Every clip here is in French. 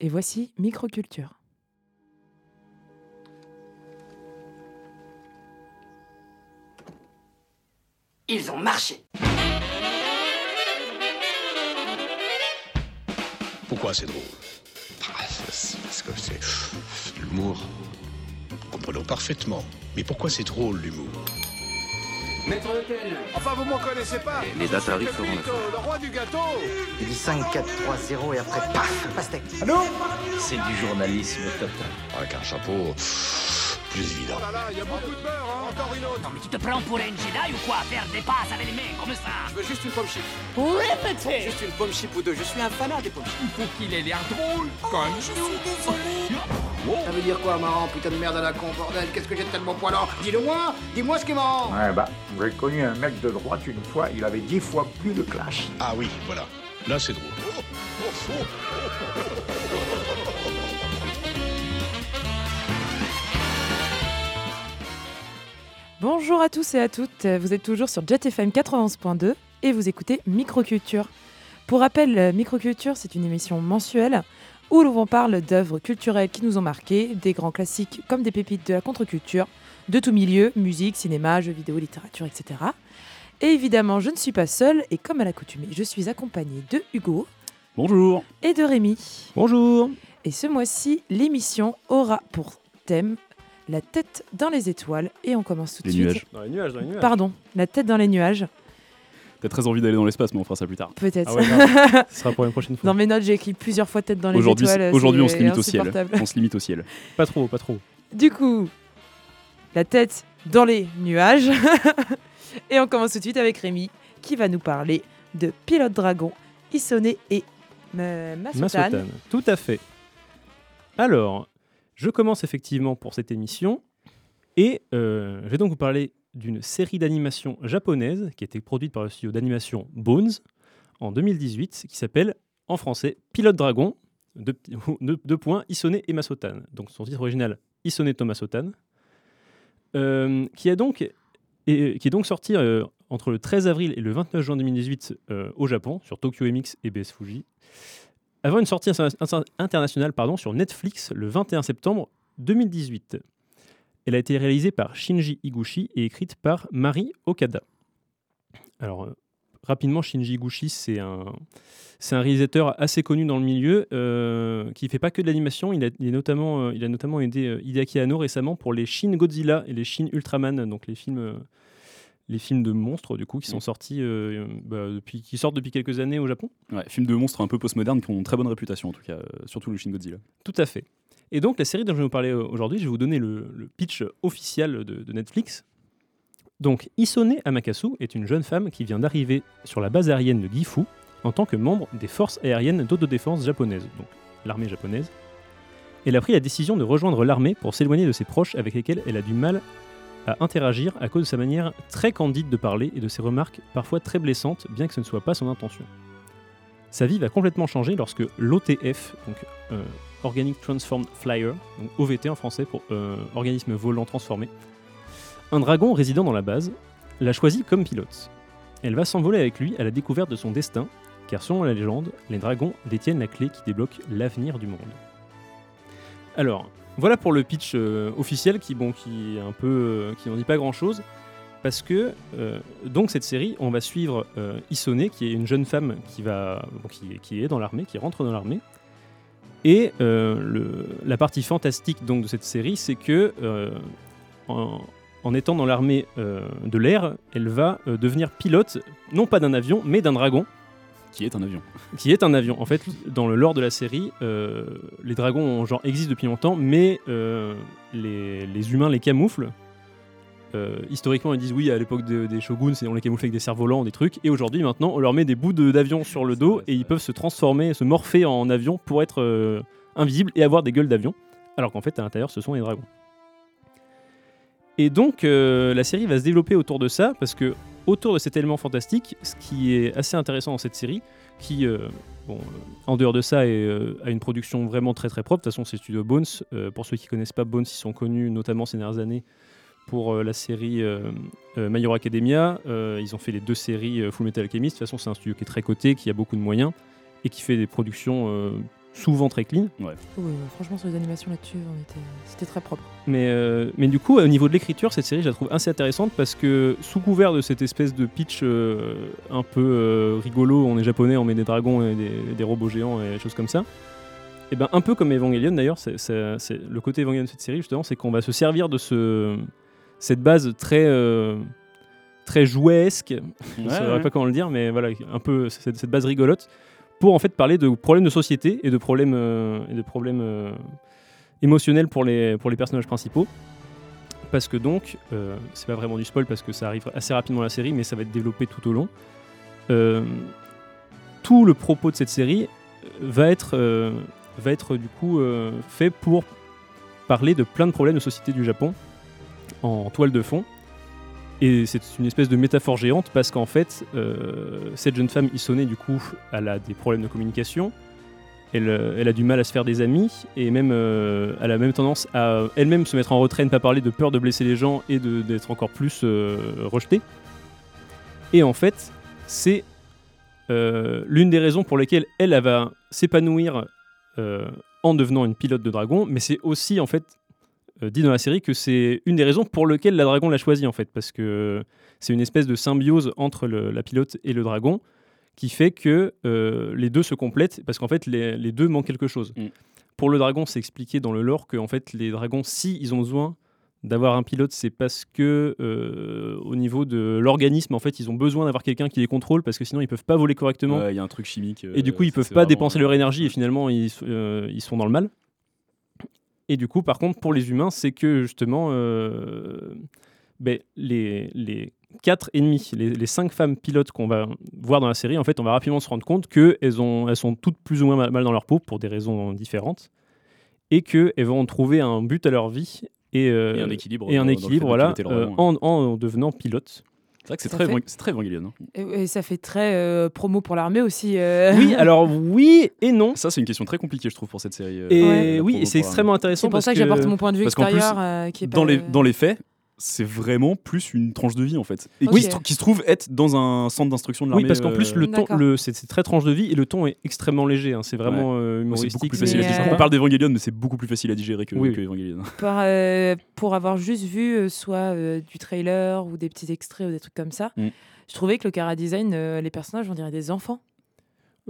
Et voici Microculture. Ils ont marché. Pourquoi c'est drôle? Ah, c'est Parce que c'est l'humour. Comprenons parfaitement. Mais pourquoi c'est drôle l'humour? Maître Lequel Enfin, vous m'en connaissez pas Les dates arrivent feront Benito, le roi du gâteau Il dit 5, 4, 3, 0 et après, paf, pastèque. C'est du journalisme total. Avec un chapeau, plus évident. Oh là là, il y a beaucoup de beurre, hein Encore une autre Non mais tu te prends pour un Jedi ou quoi? Faire des passes avec les mains comme ça Je veux juste une pomme chip. Répétez Juste une pomme chip ou deux. Je suis un fanat des pommes chips. Il faut qu'il ait l'air drôle, comme Ça veut dire quoi, marrant Putain de merde à la con, bordel. Qu'est-ce que j'ai de tellement poilant? Dis-le moi Dis-moi ce qui est marrant Ouais, bah, j'ai connu un mec de droite une fois, il avait dix fois plus de clash. Ah oui, voilà. Là, c'est drôle. Bonjour à tous et à toutes, vous êtes toujours sur JetFM 91.2 et vous écoutez Microculture. Pour rappel, Microculture, c'est une émission mensuelle où l'on parle d'œuvres culturelles qui nous ont marquées, des grands classiques comme des pépites de la contre-culture, de tout milieu, musique, cinéma, jeux vidéo, littérature, etc. Et évidemment, je ne suis pas seule et comme à l'accoutumée, je suis accompagnée de Hugo Bonjour. et de Rémi. Bonjour. Et ce mois-ci, l'émission aura pour thème la tête dans les étoiles et on commence tout de suite. nuages. Dans les nuages, dans les nuages. Pardon, la tête dans les nuages, T'as très envie d'aller dans l'espace, mais on fera ça plus tard. Ah peut-être. ouais, grave. Ce sera pour une prochaine fois. Dans mes notes, j'ai écrit plusieurs fois tête dans les Aujourd'hui, étoiles. aujourd'hui, on se limite au ciel. insupportable. On se limite au ciel. Pas trop, pas trop. Du coup, la tête dans les nuages. et on commence tout de suite avec Rémi qui va nous parler de Pilote Dragon, Isone et euh, Masotan. Masotan. Tout à fait. Alors, je commence effectivement pour cette émission et euh, je vais donc vous parler d'une série d'animation japonaise qui a été produite par le studio d'animation Bones en 2018 qui s'appelle en français Pilote Dragon, deux points, Isone et Masotan. Donc son titre original Isone to Masotan, euh, qui, est donc sorti euh, entre le 13 avril et le 29 juin 2018 euh, au Japon sur Tokyo MX et BS Fuji avant une sortie inter- inter- internationale pardon, sur Netflix le 21 septembre 2018. Elle a été réalisée par Shinji Higuchi et écrite par Mari Okada. Alors, euh, rapidement, Shinji Higuchi, c'est un, c'est un réalisateur assez connu dans le milieu euh, qui ne fait pas que de l'animation. Il a, il est notamment, euh, il a notamment aidé euh, Hideaki Anno récemment pour les Shin Godzilla et les Shin Ultraman, donc les films, les films de monstres du coup qui sont Mm. sortis bah, depuis, qui sortent depuis quelques années au Japon. Ouais, film de monstres un peu postmoderne qui ont une très bonne réputation, en tout cas, surtout le Shin Godzilla. Tout à fait. Et donc, la série dont je vais vous parler euh, aujourd'hui, je vais vous donner le, pitch officiel de, de Netflix. Donc, Isone Amakasu est une jeune femme qui vient d'arriver sur la base aérienne de Gifu en tant que membre des forces aériennes d'autodéfense japonaises, donc l'armée japonaise. Elle a pris la décision de rejoindre l'armée pour s'éloigner de ses proches avec lesquels elle a du mal à interagir à cause de sa manière très candide de parler et de ses remarques parfois très blessantes, bien que ce ne soit pas son intention. Sa vie va complètement changer lorsque l'OTF, donc euh, Organic Transformed Flyer, donc OVT en français pour euh, organisme volant transformé, un dragon résidant dans la base, l'a choisi comme pilote. Elle va s'envoler avec lui à la découverte de son destin, car selon la légende, les dragons détiennent la clé qui débloque l'avenir du monde. Alors, voilà pour le pitch euh, officiel qui, bon, qui un peu, euh, qui n'en dit pas grand-chose, parce que donc cette série, on va suivre Isone, qui est une jeune femme qui va, qui est dans l'armée, qui rentre dans l'armée, et euh, le- la partie fantastique donc de cette série, c'est que euh, en, en étant dans l'armée euh, de l'air, elle va devenir pilote, non pas d'un avion, mais d'un dragon, Qui est un avion. qui est un avion. En fait, dans le lore de la série, les dragons ont, genre, existent depuis longtemps, mais les, les humains les camouflent. Euh, historiquement, ils disent oui, à l'époque de- des shoguns, c'est- on les camouflait avec des cerfs-volants, des trucs. Et aujourd'hui, maintenant, on leur met des bouts de- d'avion sur le dos et ils peuvent se transformer, se morpher en avion pour être euh, invisibles et avoir des gueules d'avion. Alors qu'en fait, à l'intérieur, ce sont les dragons. Et donc, euh, la série va se développer autour de ça, parce que autour de cet élément fantastique, ce qui est assez intéressant dans cette série, qui, bon, en dehors de ça, est, a une production vraiment très très propre. De toute façon, c'est Studio Bones. Pour ceux qui connaissent pas Bones, ils sont connus notamment ces dernières années pour euh, la série euh, euh, My Hero Academia. Euh, ils ont fait les deux séries euh, Full Metal Alchemist. De toute façon, c'est un studio qui est très coté, qui a beaucoup de moyens et qui fait des productions euh, souvent très clean. Oui, franchement, sur les animations là-dessus, c'était très propre. Mais, euh, mais du coup, au niveau de l'écriture, cette série, je la trouve assez intéressante parce que sous couvert de cette espèce de pitch euh, un peu euh, rigolo, on est japonais, on met des dragons et des, des robots géants et des choses comme ça. Et ben un peu comme Evangelion d'ailleurs, c'est, c'est- c'est- le côté Evangelion de cette série justement, c'est qu'on va se servir de ce, cette base très euh, très jouesque, je ne saurais pas comment le dire, mais voilà, un peu cette, cette base rigolote pour en fait parler de problèmes de société et de problèmes euh, et de problèmes euh, émotionnels pour les pour les personnages principaux. Parce que donc, euh, c'est pas vraiment du spoil parce que ça arrive assez rapidement dans la série, mais ça va être développé tout au long. Tout le propos de cette série va être, va être du coup fait pour parler de plein de problèmes de société du Japon en toile de fond. Et c'est une espèce de métaphore géante parce qu'en fait, euh, cette jeune femme Isone, du coup, elle a des problèmes de communication. Elle, euh, elle a du mal à se faire des amis et même euh, elle a même tendance à elle-même se mettre en retrait, ne pas parler de peur de blesser les gens et d'être encore plus rejetée. Et en fait, c'est l'une des raisons pour lesquelles elle, va s'épanouir en devenant une pilote de dragon, mais c'est aussi en fait dit dans la série que c'est une des raisons pour lesquelles la dragon l'a choisi en fait, parce que c'est une espèce de symbiose entre le- la pilote et le dragon qui fait que euh, les deux se complètent, parce qu'en fait les, les deux manquent quelque chose. Mm. Pour le dragon, c'est expliqué dans le lore que en fait les dragons, si ils ont besoin d'avoir un pilote, c'est parce que euh, au niveau de l'organisme, en fait, ils ont besoin d'avoir quelqu'un qui les contrôle, parce que sinon ils peuvent pas voler correctement. Ouais, Il y a un truc chimique. Et du coup, ils euh, peuvent pas vraiment- dépenser leur énergie et finalement, ils, euh, ils sont dans le mal. Et du coup, par contre, pour les humains, c'est que justement, euh, ben, les, les quatre ennemis, les, les cinq femmes pilotes qu'on va voir dans la série, en fait, on va rapidement se rendre compte qu'elles ont, elles sont toutes plus ou moins mal, mal dans leur peau pour des raisons différentes et qu'elles vont trouver un but à leur vie et, euh, Et un équilibre et un dans voilà, euh, en, en devenant pilote. C'est vrai que c'est très, fait- très Evangelion. hein. Et, et ça fait très euh, promo pour l'armée aussi. euh. Oui, alors oui et non. Ça, c'est une question très compliquée, je trouve, pour cette série. euh, Et oui, et c'est extrêmement intéressant C'est pour parce ça que que j'apporte mon point de vue plus, extérieur euh, qui est dans pas, les, dans les faits, c'est vraiment plus une tranche de vie en fait. Et qui, se, tr- qui se trouve être dans un centre d'instruction de Oui, l'armée. parce qu'en plus, euh, le ton, D'accord. le, c'est très tranche de vie et le ton est extrêmement léger. hein. C'est vraiment euh, humoristique. beaucoup plus c'est facile à Mais, digérer. euh, On parle d'Evangelion, mais c'est beaucoup plus facile à digérer que, Oui. que Evangelion. par, euh, pour avoir juste vu euh, soit euh, du trailer ou des petits extraits ou des trucs comme ça, Mm. je trouvais que le cara design, euh, les personnages, on dirait des enfants.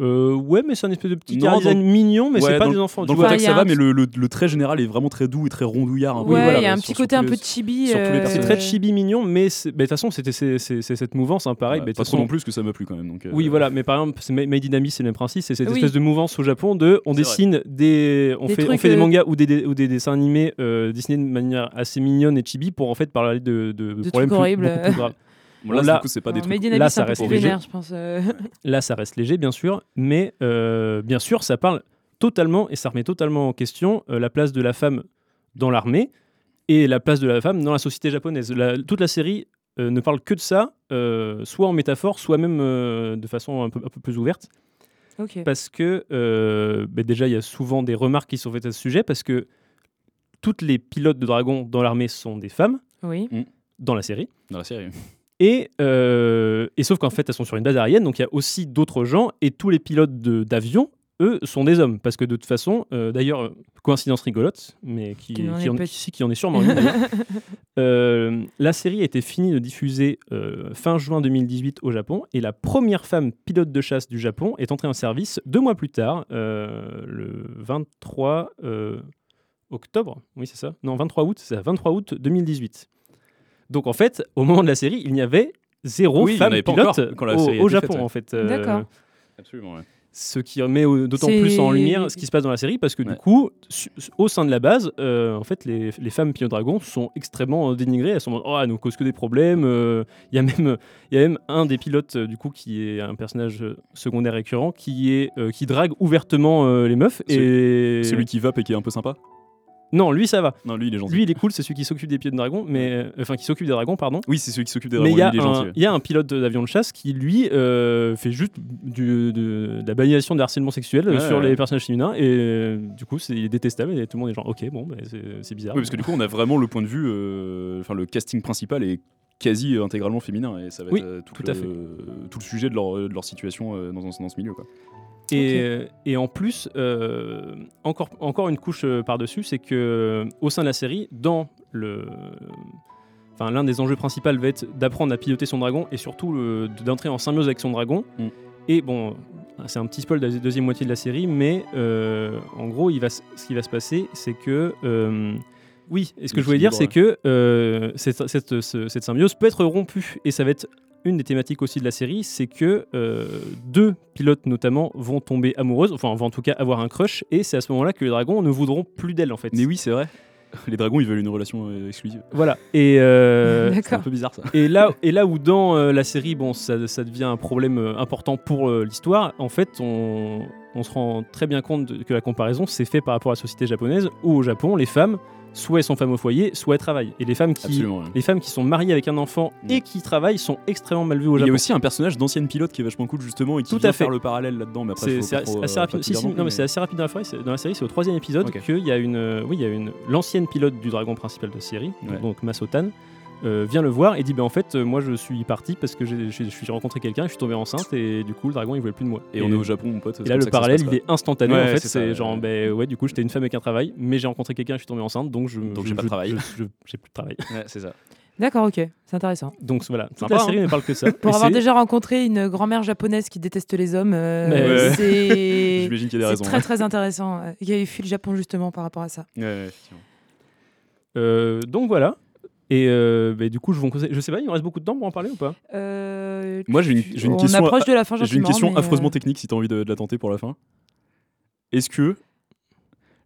Euh, ouais, mais c'est un espèce de petit Non, design mignon, mais Ouais, c'est pas dans- des enfants. Dans le vois. contexte, ça va, un mais le, le- le trait général est vraiment très doux et très rondouillard. peu. ouais, voilà, il y a un sur- petit sur côté un les- peu chibi. euh, c'est très chibi mignon, mais de toute façon, c'était cette mouvance, hein, pareil. Ouais, bah, de pas toute trop façon- non plus, parce que ça m'a plu quand même. Donc, euh, Oui, voilà, mais par exemple, Made in Abyss, c'est le même principe, c'est cette Oui. espèce de mouvance au Japon de on dessine des on Des fait on trucs, fait des mangas ou des, des- ou des dessins animés euh, dessinés de manière assez mignonne et chibi pour en fait parler de, de, problèmes plus graves. Bon, là, Là- du coup, c'est pas des Non, trucs. Là, ça reste léger. vénère, je pense. euh. Là, ça reste léger, bien sûr, mais euh, bien sûr, ça parle totalement et ça remet totalement en question euh, la place de la femme dans l'armée et la place de la femme dans la société japonaise. La- toute la série euh, ne parle que de ça, euh, soit en métaphore, soit même euh, de façon un peu, un peu plus ouverte, parce que euh, bah, déjà, il y a souvent des remarques qui sont faites à ce sujet, parce que toutes les pilotes de dragons dans l'armée sont des femmes, Oui. dans la série. Dans la série. Et, euh, et sauf qu'en fait, elles sont sur une base aérienne, donc il y a aussi d'autres gens, et tous les pilotes de- d'avion, eux, sont des hommes. Parce que de toute façon, euh, d'ailleurs, euh, coïncidence rigolote, mais qui, en, qui- en est sûrement une. Euh, la série a été finie de diffuser fin juin 2018 au Japon, et la première femme pilote de chasse du Japon est entrée en service deux mois plus tard, le 23 euh, octobre. Oui, c'est ça Non, 23 août, c'est ça, 23 août 2018. Donc en fait, au moment de la série, il n'y avait zéro Oui, femme pilote encore quand la au, série au Japon faite, ouais. en fait. Euh, D'accord. Absolument, ouais. Ce qui met au- d'autant plus en lumière ce qui se passe dans la série parce que du coup, au sein de la base, euh, en fait, les, les femmes pilotes dragons sont extrêmement euh, dénigrées. Elles sont en mode, oh, elles nous causent que des problèmes. euh, Il y a même, il y a même un des pilotes du coup qui est un personnage secondaire récurrent qui est euh, qui drague ouvertement euh, les meufs et Celui qui va et qui est un peu sympa. Non, lui ça va. Non, lui, il est gentil. Lui, il est cool, c'est celui qui s'occupe des pieds de dragon, mais euh, enfin qui s'occupe des dragons, pardon. Oui, c'est celui qui s'occupe des Mais dragons. il y, a lui, il est gentil. un- il y a un pilote d'avion de chasse qui, lui, euh, fait juste du- de, de la banalisation de harcèlement sexuel sur ouais. les personnages féminins. Et euh, du coup, c'est il est détestable. Et tout le monde est genre, ok, bon, bah, c'est bizarre. Oui, parce que du coup, on a vraiment le point de vue. euh, Enfin, le casting principal est quasi intégralement féminin et ça va Oui, être tout, tout le, à fait. tout le sujet de leur, de leur situation dans, dans ce milieu. Quoi. Et, euh, et en plus, euh, encore, encore une couche euh, par-dessus, c'est que au sein de la série, dans le. Enfin, l'un des enjeux principaux va être d'apprendre à piloter son dragon et surtout d'entrer en symbiose avec son dragon. Mm. Et bon, c'est un petit spoil de la deuxième moitié de la série, mais euh, en gros, il va, s- ce qui va se passer, c'est que. euh, oui, et ce que je voulais dire, c'est que cette, cette- ce- cette symbiose peut être rompue. Et ça va être une des thématiques aussi de la série, c'est que euh, deux pilotes notamment vont tomber amoureuses, enfin vont en tout cas avoir un crush, et c'est à ce moment-là que les dragons ne voudront plus d'elle en fait. Mais oui, c'est vrai. Les dragons, ils veulent une relation euh, exclusive. Voilà. Et, euh, C'est un peu bizarre ça. et là, et là où dans euh, la série, bon, ça, ça devient un problème euh, important pour euh, l'histoire, en fait, on, on se rend très bien compte de- que la comparaison s'est fait par rapport à la société japonaise, où au Japon, les femmes, soit elles sont femmes au foyer, soit elles travaillent. Et les femmes qui, ouais. les femmes qui sont mariées avec un enfant et qui travaillent sont extrêmement mal vues au Il y Japon. a aussi un personnage d'ancienne pilote qui est vachement cool justement et qui Tout vient à fait. faire le parallèle là-dedans. Mais après, C'est assez euh, rapide. pas Si, tout si, dire non, mais plus, c'est assez rapide dans la série. c'est- Dans la série, c'est au troisième épisode qu'il y a une, oui, il y a une l'ancienne pilote du dragon principal de la série, Ouais. donc Masotan, euh, vient le voir et dit, ben en fait, euh, moi je suis parti parce que j'ai j'ai- j'ai rencontré quelqu'un, je suis tombé enceinte et du coup le dragon il voulait plus de moi. Et, on est au Japon, mon pote. Et là, le parallèle, il est instantané. Ouais, en fait, c'est genre, ben ouais, du coup, j'étais une femme avec un travail, mais j'ai rencontré quelqu'un, je suis tombé enceinte, donc je. Donc je- j'ai pas de je- travail. je- je- J'ai plus de travail. Ouais, c'est ça. D'accord, ok, c'est intéressant. Donc voilà, toute Sympa, la série hein. ne parle que ça. Pour avoir déjà rencontré une grand-mère japonaise qui déteste les hommes, euh, c'est J'imagine qu'il y a des c'est raisons. très hein. très intéressant. Il y a fui le Japon justement par rapport à ça. Ouais, ouais, effectivement. Euh, donc voilà. Et euh, ben, du coup, je vous conseille. Je sais pas, il me reste beaucoup de temps pour en parler ou pas? Euh, Moi, j'ai une, j'ai une on question. approche de la fin J'ai une question mais, euh, affreusement technique si t'as envie de, de la tenter pour la fin. Est-ce que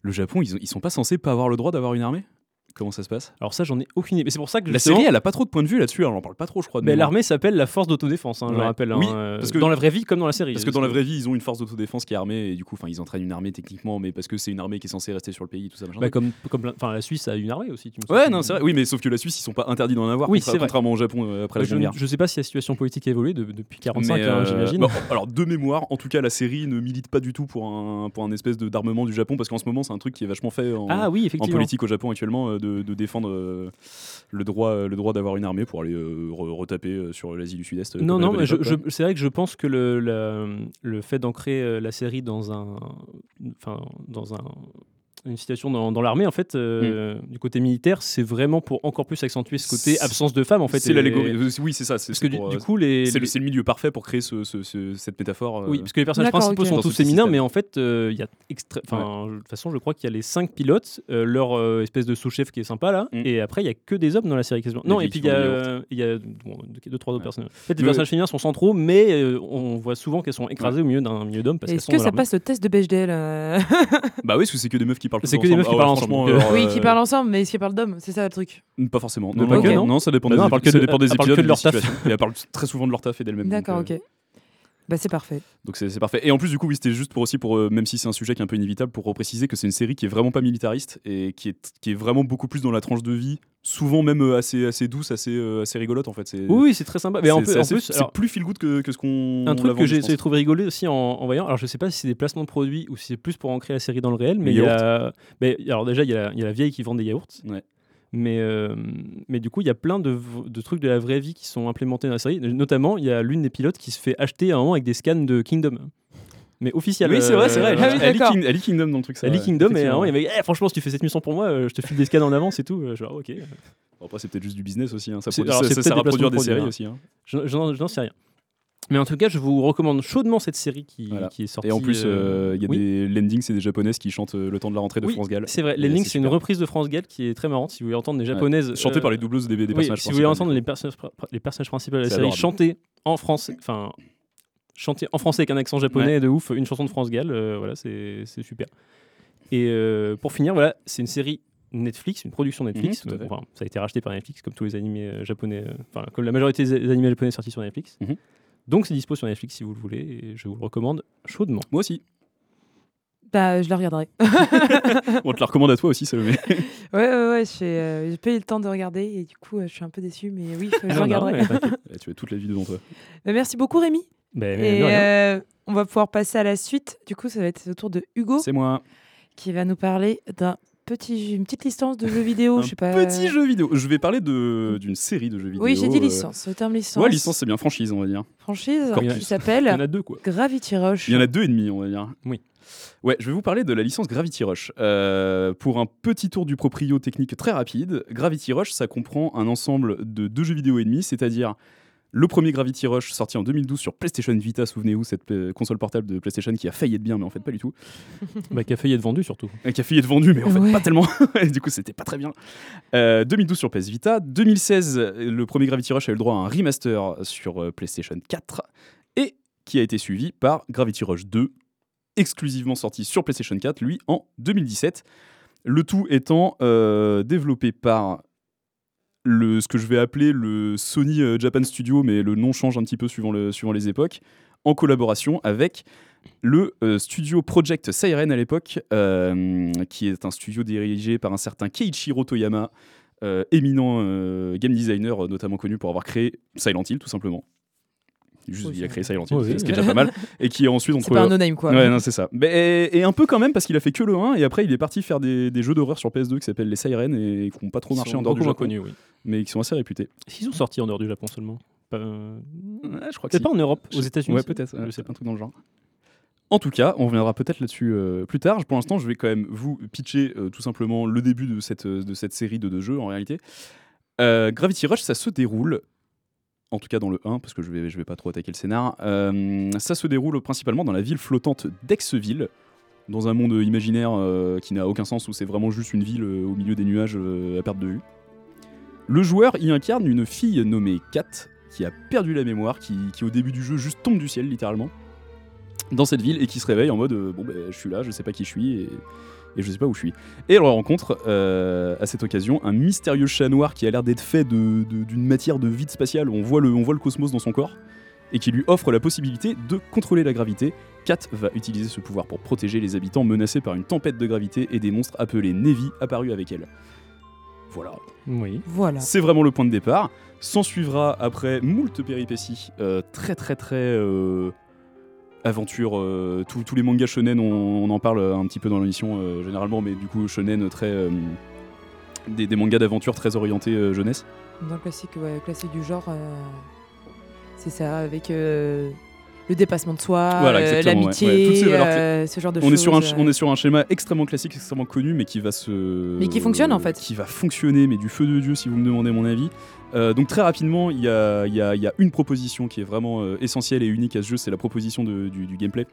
le Japon, ils, ils sont pas censés pas avoir le droit d'avoir une armée? Comment ça se passe? Alors ça, j'en ai aucune idée. Mais c'est pour ça que La série, elle a pas trop de point de vue là-dessus. Elle en parle pas trop, je crois. mémoire. l'armée s'appelle la force d'autodéfense. Hein, Je le rappelle. Oui, hein, euh, parce que- dans la vraie vie comme dans la série. Parce que dans la vraie vie, ils ont une force d'autodéfense qui est armée et du coup, enfin, ils entraînent une armée techniquement, mais parce que c'est une armée qui est censée rester sur le pays, tout ça. machin. Bah, comme, la Suisse a une armée aussi. Tu me Ouais, non, c'est vrai. Oui, mais sauf que la Suisse, ils sont pas interdits d'en avoir. Oui, contra- c'est vrai. Contrairement au Japon euh, après la Seconde Guerre. je sais pas si la situation politique a évolué de- depuis 45, Mais, hein, euh, j'imagine. bah, alors de mémoire, en tout cas, la série ne milite pas du tout pour un pour un espèce d'armement du Japon parce qu'en ce moment, c'est un truc qui est vachement fait en, ah oui, politique au Japon actuellement euh, de, de défendre euh, le droit le droit d'avoir une armée pour aller euh, re- retaper euh, sur l'Asie du Sud-Est. Non, non, mais c'est vrai que je pense que le, la- le fait d'ancrer la série dans un, enfin, dans un, une situation dans, dans l'armée, en fait, euh, du côté militaire, c'est vraiment pour encore plus accentuer ce côté absence de femmes, en fait. c'est et- l'allégorie. Oui, c'est ça. c'est- Parce que du, pour, du euh, coup, les, c'est le, les- c'est le milieu parfait pour créer ce- ce- ce- cette métaphore. euh, oui, parce que les personnages principaux sont Dans tous féminins, mais en fait, euh, il y a extra- enfin, de toute façon, je crois qu'il y a les cinq pilotes, euh, leur euh, espèce de sous-chef qui est sympa là, Mm. et après il y a que des hommes dans la série quasiment. Non, et puis il y a, y a bon, deux, trois autres Ouais. personnages. En fait, les personnages féminins sont centraux, mais on voit souvent qu'elles sont écrasées au milieu d'un milieu d'hommes Est-ce que ça passe le test de Bechdel Bah oui, parce que c'est que des meufs qui parlent. C'est que des meufs qui ensemble. parlent ensemble, euh, Oui, qui parlent ensemble, mais est-ce qu'ils parlent d'hommes? C'est ça le truc. Pas forcément. Non, pas que, non. non. ça dépend Bah des, épisodes, que de leur taf. situations. Et elle parle très souvent de leur taf et d'elle-même. donc, D'accord, euh, ok. Bah c'est parfait. Donc c'est c'est parfait. Et en plus du coup, oui, c'était juste pour aussi pour euh, même si c'est un sujet qui est un peu inévitable, pour repréciser que c'est une série qui est vraiment pas militariste et qui est qui est vraiment beaucoup plus dans la tranche de vie, souvent même euh, assez assez douce, assez euh, assez rigolote en fait. Oui, c'est très sympa. Mais en, c'est- plus- c'est en plus, c'est alors, plus feel good que, que ce qu'on. un truc que j'ai trouver rigolé aussi en, en voyant. Alors je sais pas si c'est des placements de produits ou si c'est plus pour ancrer la série dans le réel, mais il y a, mais, alors déjà il y, a la- il y a la vieille qui vend des yaourts. Ouais. Mais, euh, mais du coup, il y a plein de, de trucs de la vraie vie qui sont implémentés dans la série. Notamment, il y a l'une des pilotes qui se fait acheter à un moment avec des scans de Kingdom. Mais officiel. Oui, c'est vrai, c'est vrai. euh, Ah oui, Elle. King- elle lit Kingdom dans le truc. ça, Elle lit ouais. Kingdom et moment, il y avait Eh, franchement, si tu fais cette mission pour moi, euh, je te file des scans en avance et tout. Euh, Je vois, ok. Bon, après, c'est peut-être juste du business aussi. hein. Ça, produit- alors, ça- c'est ça peut-être sert à produire des séries aussi. hein. Je, je n'en- je n'en sais rien. Mais en tout cas, je vous recommande chaudement cette série qui, Voilà. qui est sortie. Et en plus, euh, euh, il y a oui. des landings, c'est des japonaises qui chantent euh, le temps de la rentrée de Oui, France Gall. C'est vrai, Lending, c'est une reprise de France Gall qui est très marrante. Si vous voulez entendre des japonaises. Chantée euh, par les doubleuses des, des oui, personnages. si vous voulez entendre les les personnages principaux de la série chanter en français, enfin chanter en français avec un accent japonais de ouf, une chanson de France Gall, euh, voilà, c'est c'est super. Et euh, pour finir, voilà, c'est une série Netflix, une production Netflix. Mhm. Enfin, ça a été racheté par Netflix, comme tous les animés euh, japonais, euh, enfin comme la majorité des animés japonais sortis sur Netflix. Mhm. Donc c'est dispo sur Netflix si vous le voulez, et je vous le recommande chaudement. Moi aussi. Bah je la regarderai. On te la recommande à toi aussi, Salomé. Ouais, ouais, ouais. J'ai euh, pas eu le temps de regarder et du coup, euh, je suis un peu déçue, mais oui, je Non, non, regarderai. mais t'inquiète. Là, tu as toute la vie devant toi. Bah, merci beaucoup, Rémi. Ben, Et euh, on va pouvoir passer à la suite. Du coup, ça va être au tour de Hugo C'est moi. qui va nous parler d'un petit, une petite licence de jeux vidéo, Un je sais pas. petit jeu vidéo. Je vais parler de- d'une série de jeux vidéo. Oui, j'ai dit euh, licence. Le terme licence. Ouais, licence, c'est bien franchise, on va dire. Franchise Corpus. qui Il y s'appelle en a deux, quoi. Gravity Rush. Il y en a deux et demi, on va dire. Oui. Ouais, je vais vous parler de la licence Gravity Rush. Euh, pour un petit tour du proprio technique très rapide, Gravity Rush, ça comprend un ensemble de deux jeux vidéo et demi, c'est-à-dire le premier Gravity Rush sorti en 2012 sur PlayStation Vita, souvenez-vous, cette euh, console portable de PlayStation qui a failli être bien, mais en fait pas du tout. Bah, qui a failli être vendu surtout. Euh, Qui a failli être vendu, mais en fait Ouais. pas tellement. Et du coup, c'était pas très bien. Euh, 2012 sur PS Vita. 2016, le premier Gravity Rush a eu le droit à un remaster sur euh, PlayStation 4 et qui a été suivi par Gravity Rush 2, exclusivement sorti sur PlayStation 4, lui en 2017. Le tout étant euh, développé par le, ce que je vais appeler le Sony euh, Japan Studio, mais le nom change un petit peu suivant, le, suivant les époques, en collaboration avec le euh, studio Project Siren à l'époque, euh, qui est un studio dirigé par un certain Keiichiro Toyama, éminent game designer, notamment connu pour avoir créé Silent Hill, tout simplement. Juste, Oui, il a c'est créé Silent Hill, oui. ce qui est déjà pas mal. Et qui ensuite C'est entre. pas un no-name quoi. Ouais, non, c'est ça. Mais, et, et un peu quand même, parce qu'il a fait que le 1, et après il est parti faire des, des jeux d'horreur sur PS2 qui s'appellent les Sirens et qui n'ont pas trop marché en dehors du Japon, connus, oui. mais qui sont assez réputés. Qu'ils sont sortis en dehors du Japon seulement Pas- euh, Ouais, je crois que si. pas en Europe, aux États-Unis Ouais, c'est- peut-être. Je sais c'est un truc dans le genre. En tout cas, on reviendra peut-être là-dessus euh, plus tard. Pour l'instant, je vais quand même vous pitcher euh, tout simplement le début de cette, de cette série de deux jeux en réalité. Euh, Gravity Rush, ça se déroule, en tout cas dans le 1, parce que je vais, vais pas trop attaquer le scénar, euh, ça se déroule principalement dans la ville flottante d'Aixville, dans un monde imaginaire euh, qui n'a aucun sens, où c'est vraiment juste une ville euh, au milieu des nuages à perte de vue. Le joueur y incarne une fille nommée Kat, qui a perdu la mémoire, qui, au début du jeu juste tombe du ciel littéralement, dans cette ville, et qui se réveille en mode bon ben je suis là, je sais pas qui je suis, et, et je sais pas où je suis. Et elle rencontre euh, à cette occasion un mystérieux chat noir qui a l'air d'être fait de- de- d'une matière de vide spatial, où on voit, le, on voit le cosmos dans son corps, et qui lui offre la possibilité de contrôler la gravité. Kat va utiliser ce pouvoir pour protéger les habitants menacés par une tempête de gravité et des monstres appelés Nevi apparus avec elle. Voilà. Oui. Voilà. C'est vraiment le point de départ. S'en suivra après moult péripéties euh, très très très euh, aventure. euh, tous- les mangas shonen, on, en parle un petit peu dans l'émission euh, généralement, mais du coup shonen très euh, des, mangas d'aventure très orientés jeunesse. Dans le classique, classique du genre, c'est ça, avec le dépassement de soi, Voilà, euh, ouais. l'amitié, Ouais, euh, ce genre de On est, choses. sur un, euh. on est sur un schéma extrêmement classique, extrêmement connu, mais qui va se. Mais qui fonctionne, en fait. Qui va fonctionner, mais du feu de Dieu, si vous me demandez mon avis. Euh, donc, très rapidement, il y a, y a- y a une proposition qui est vraiment essentielle et unique à ce jeu c'est la proposition de- du, du gameplay.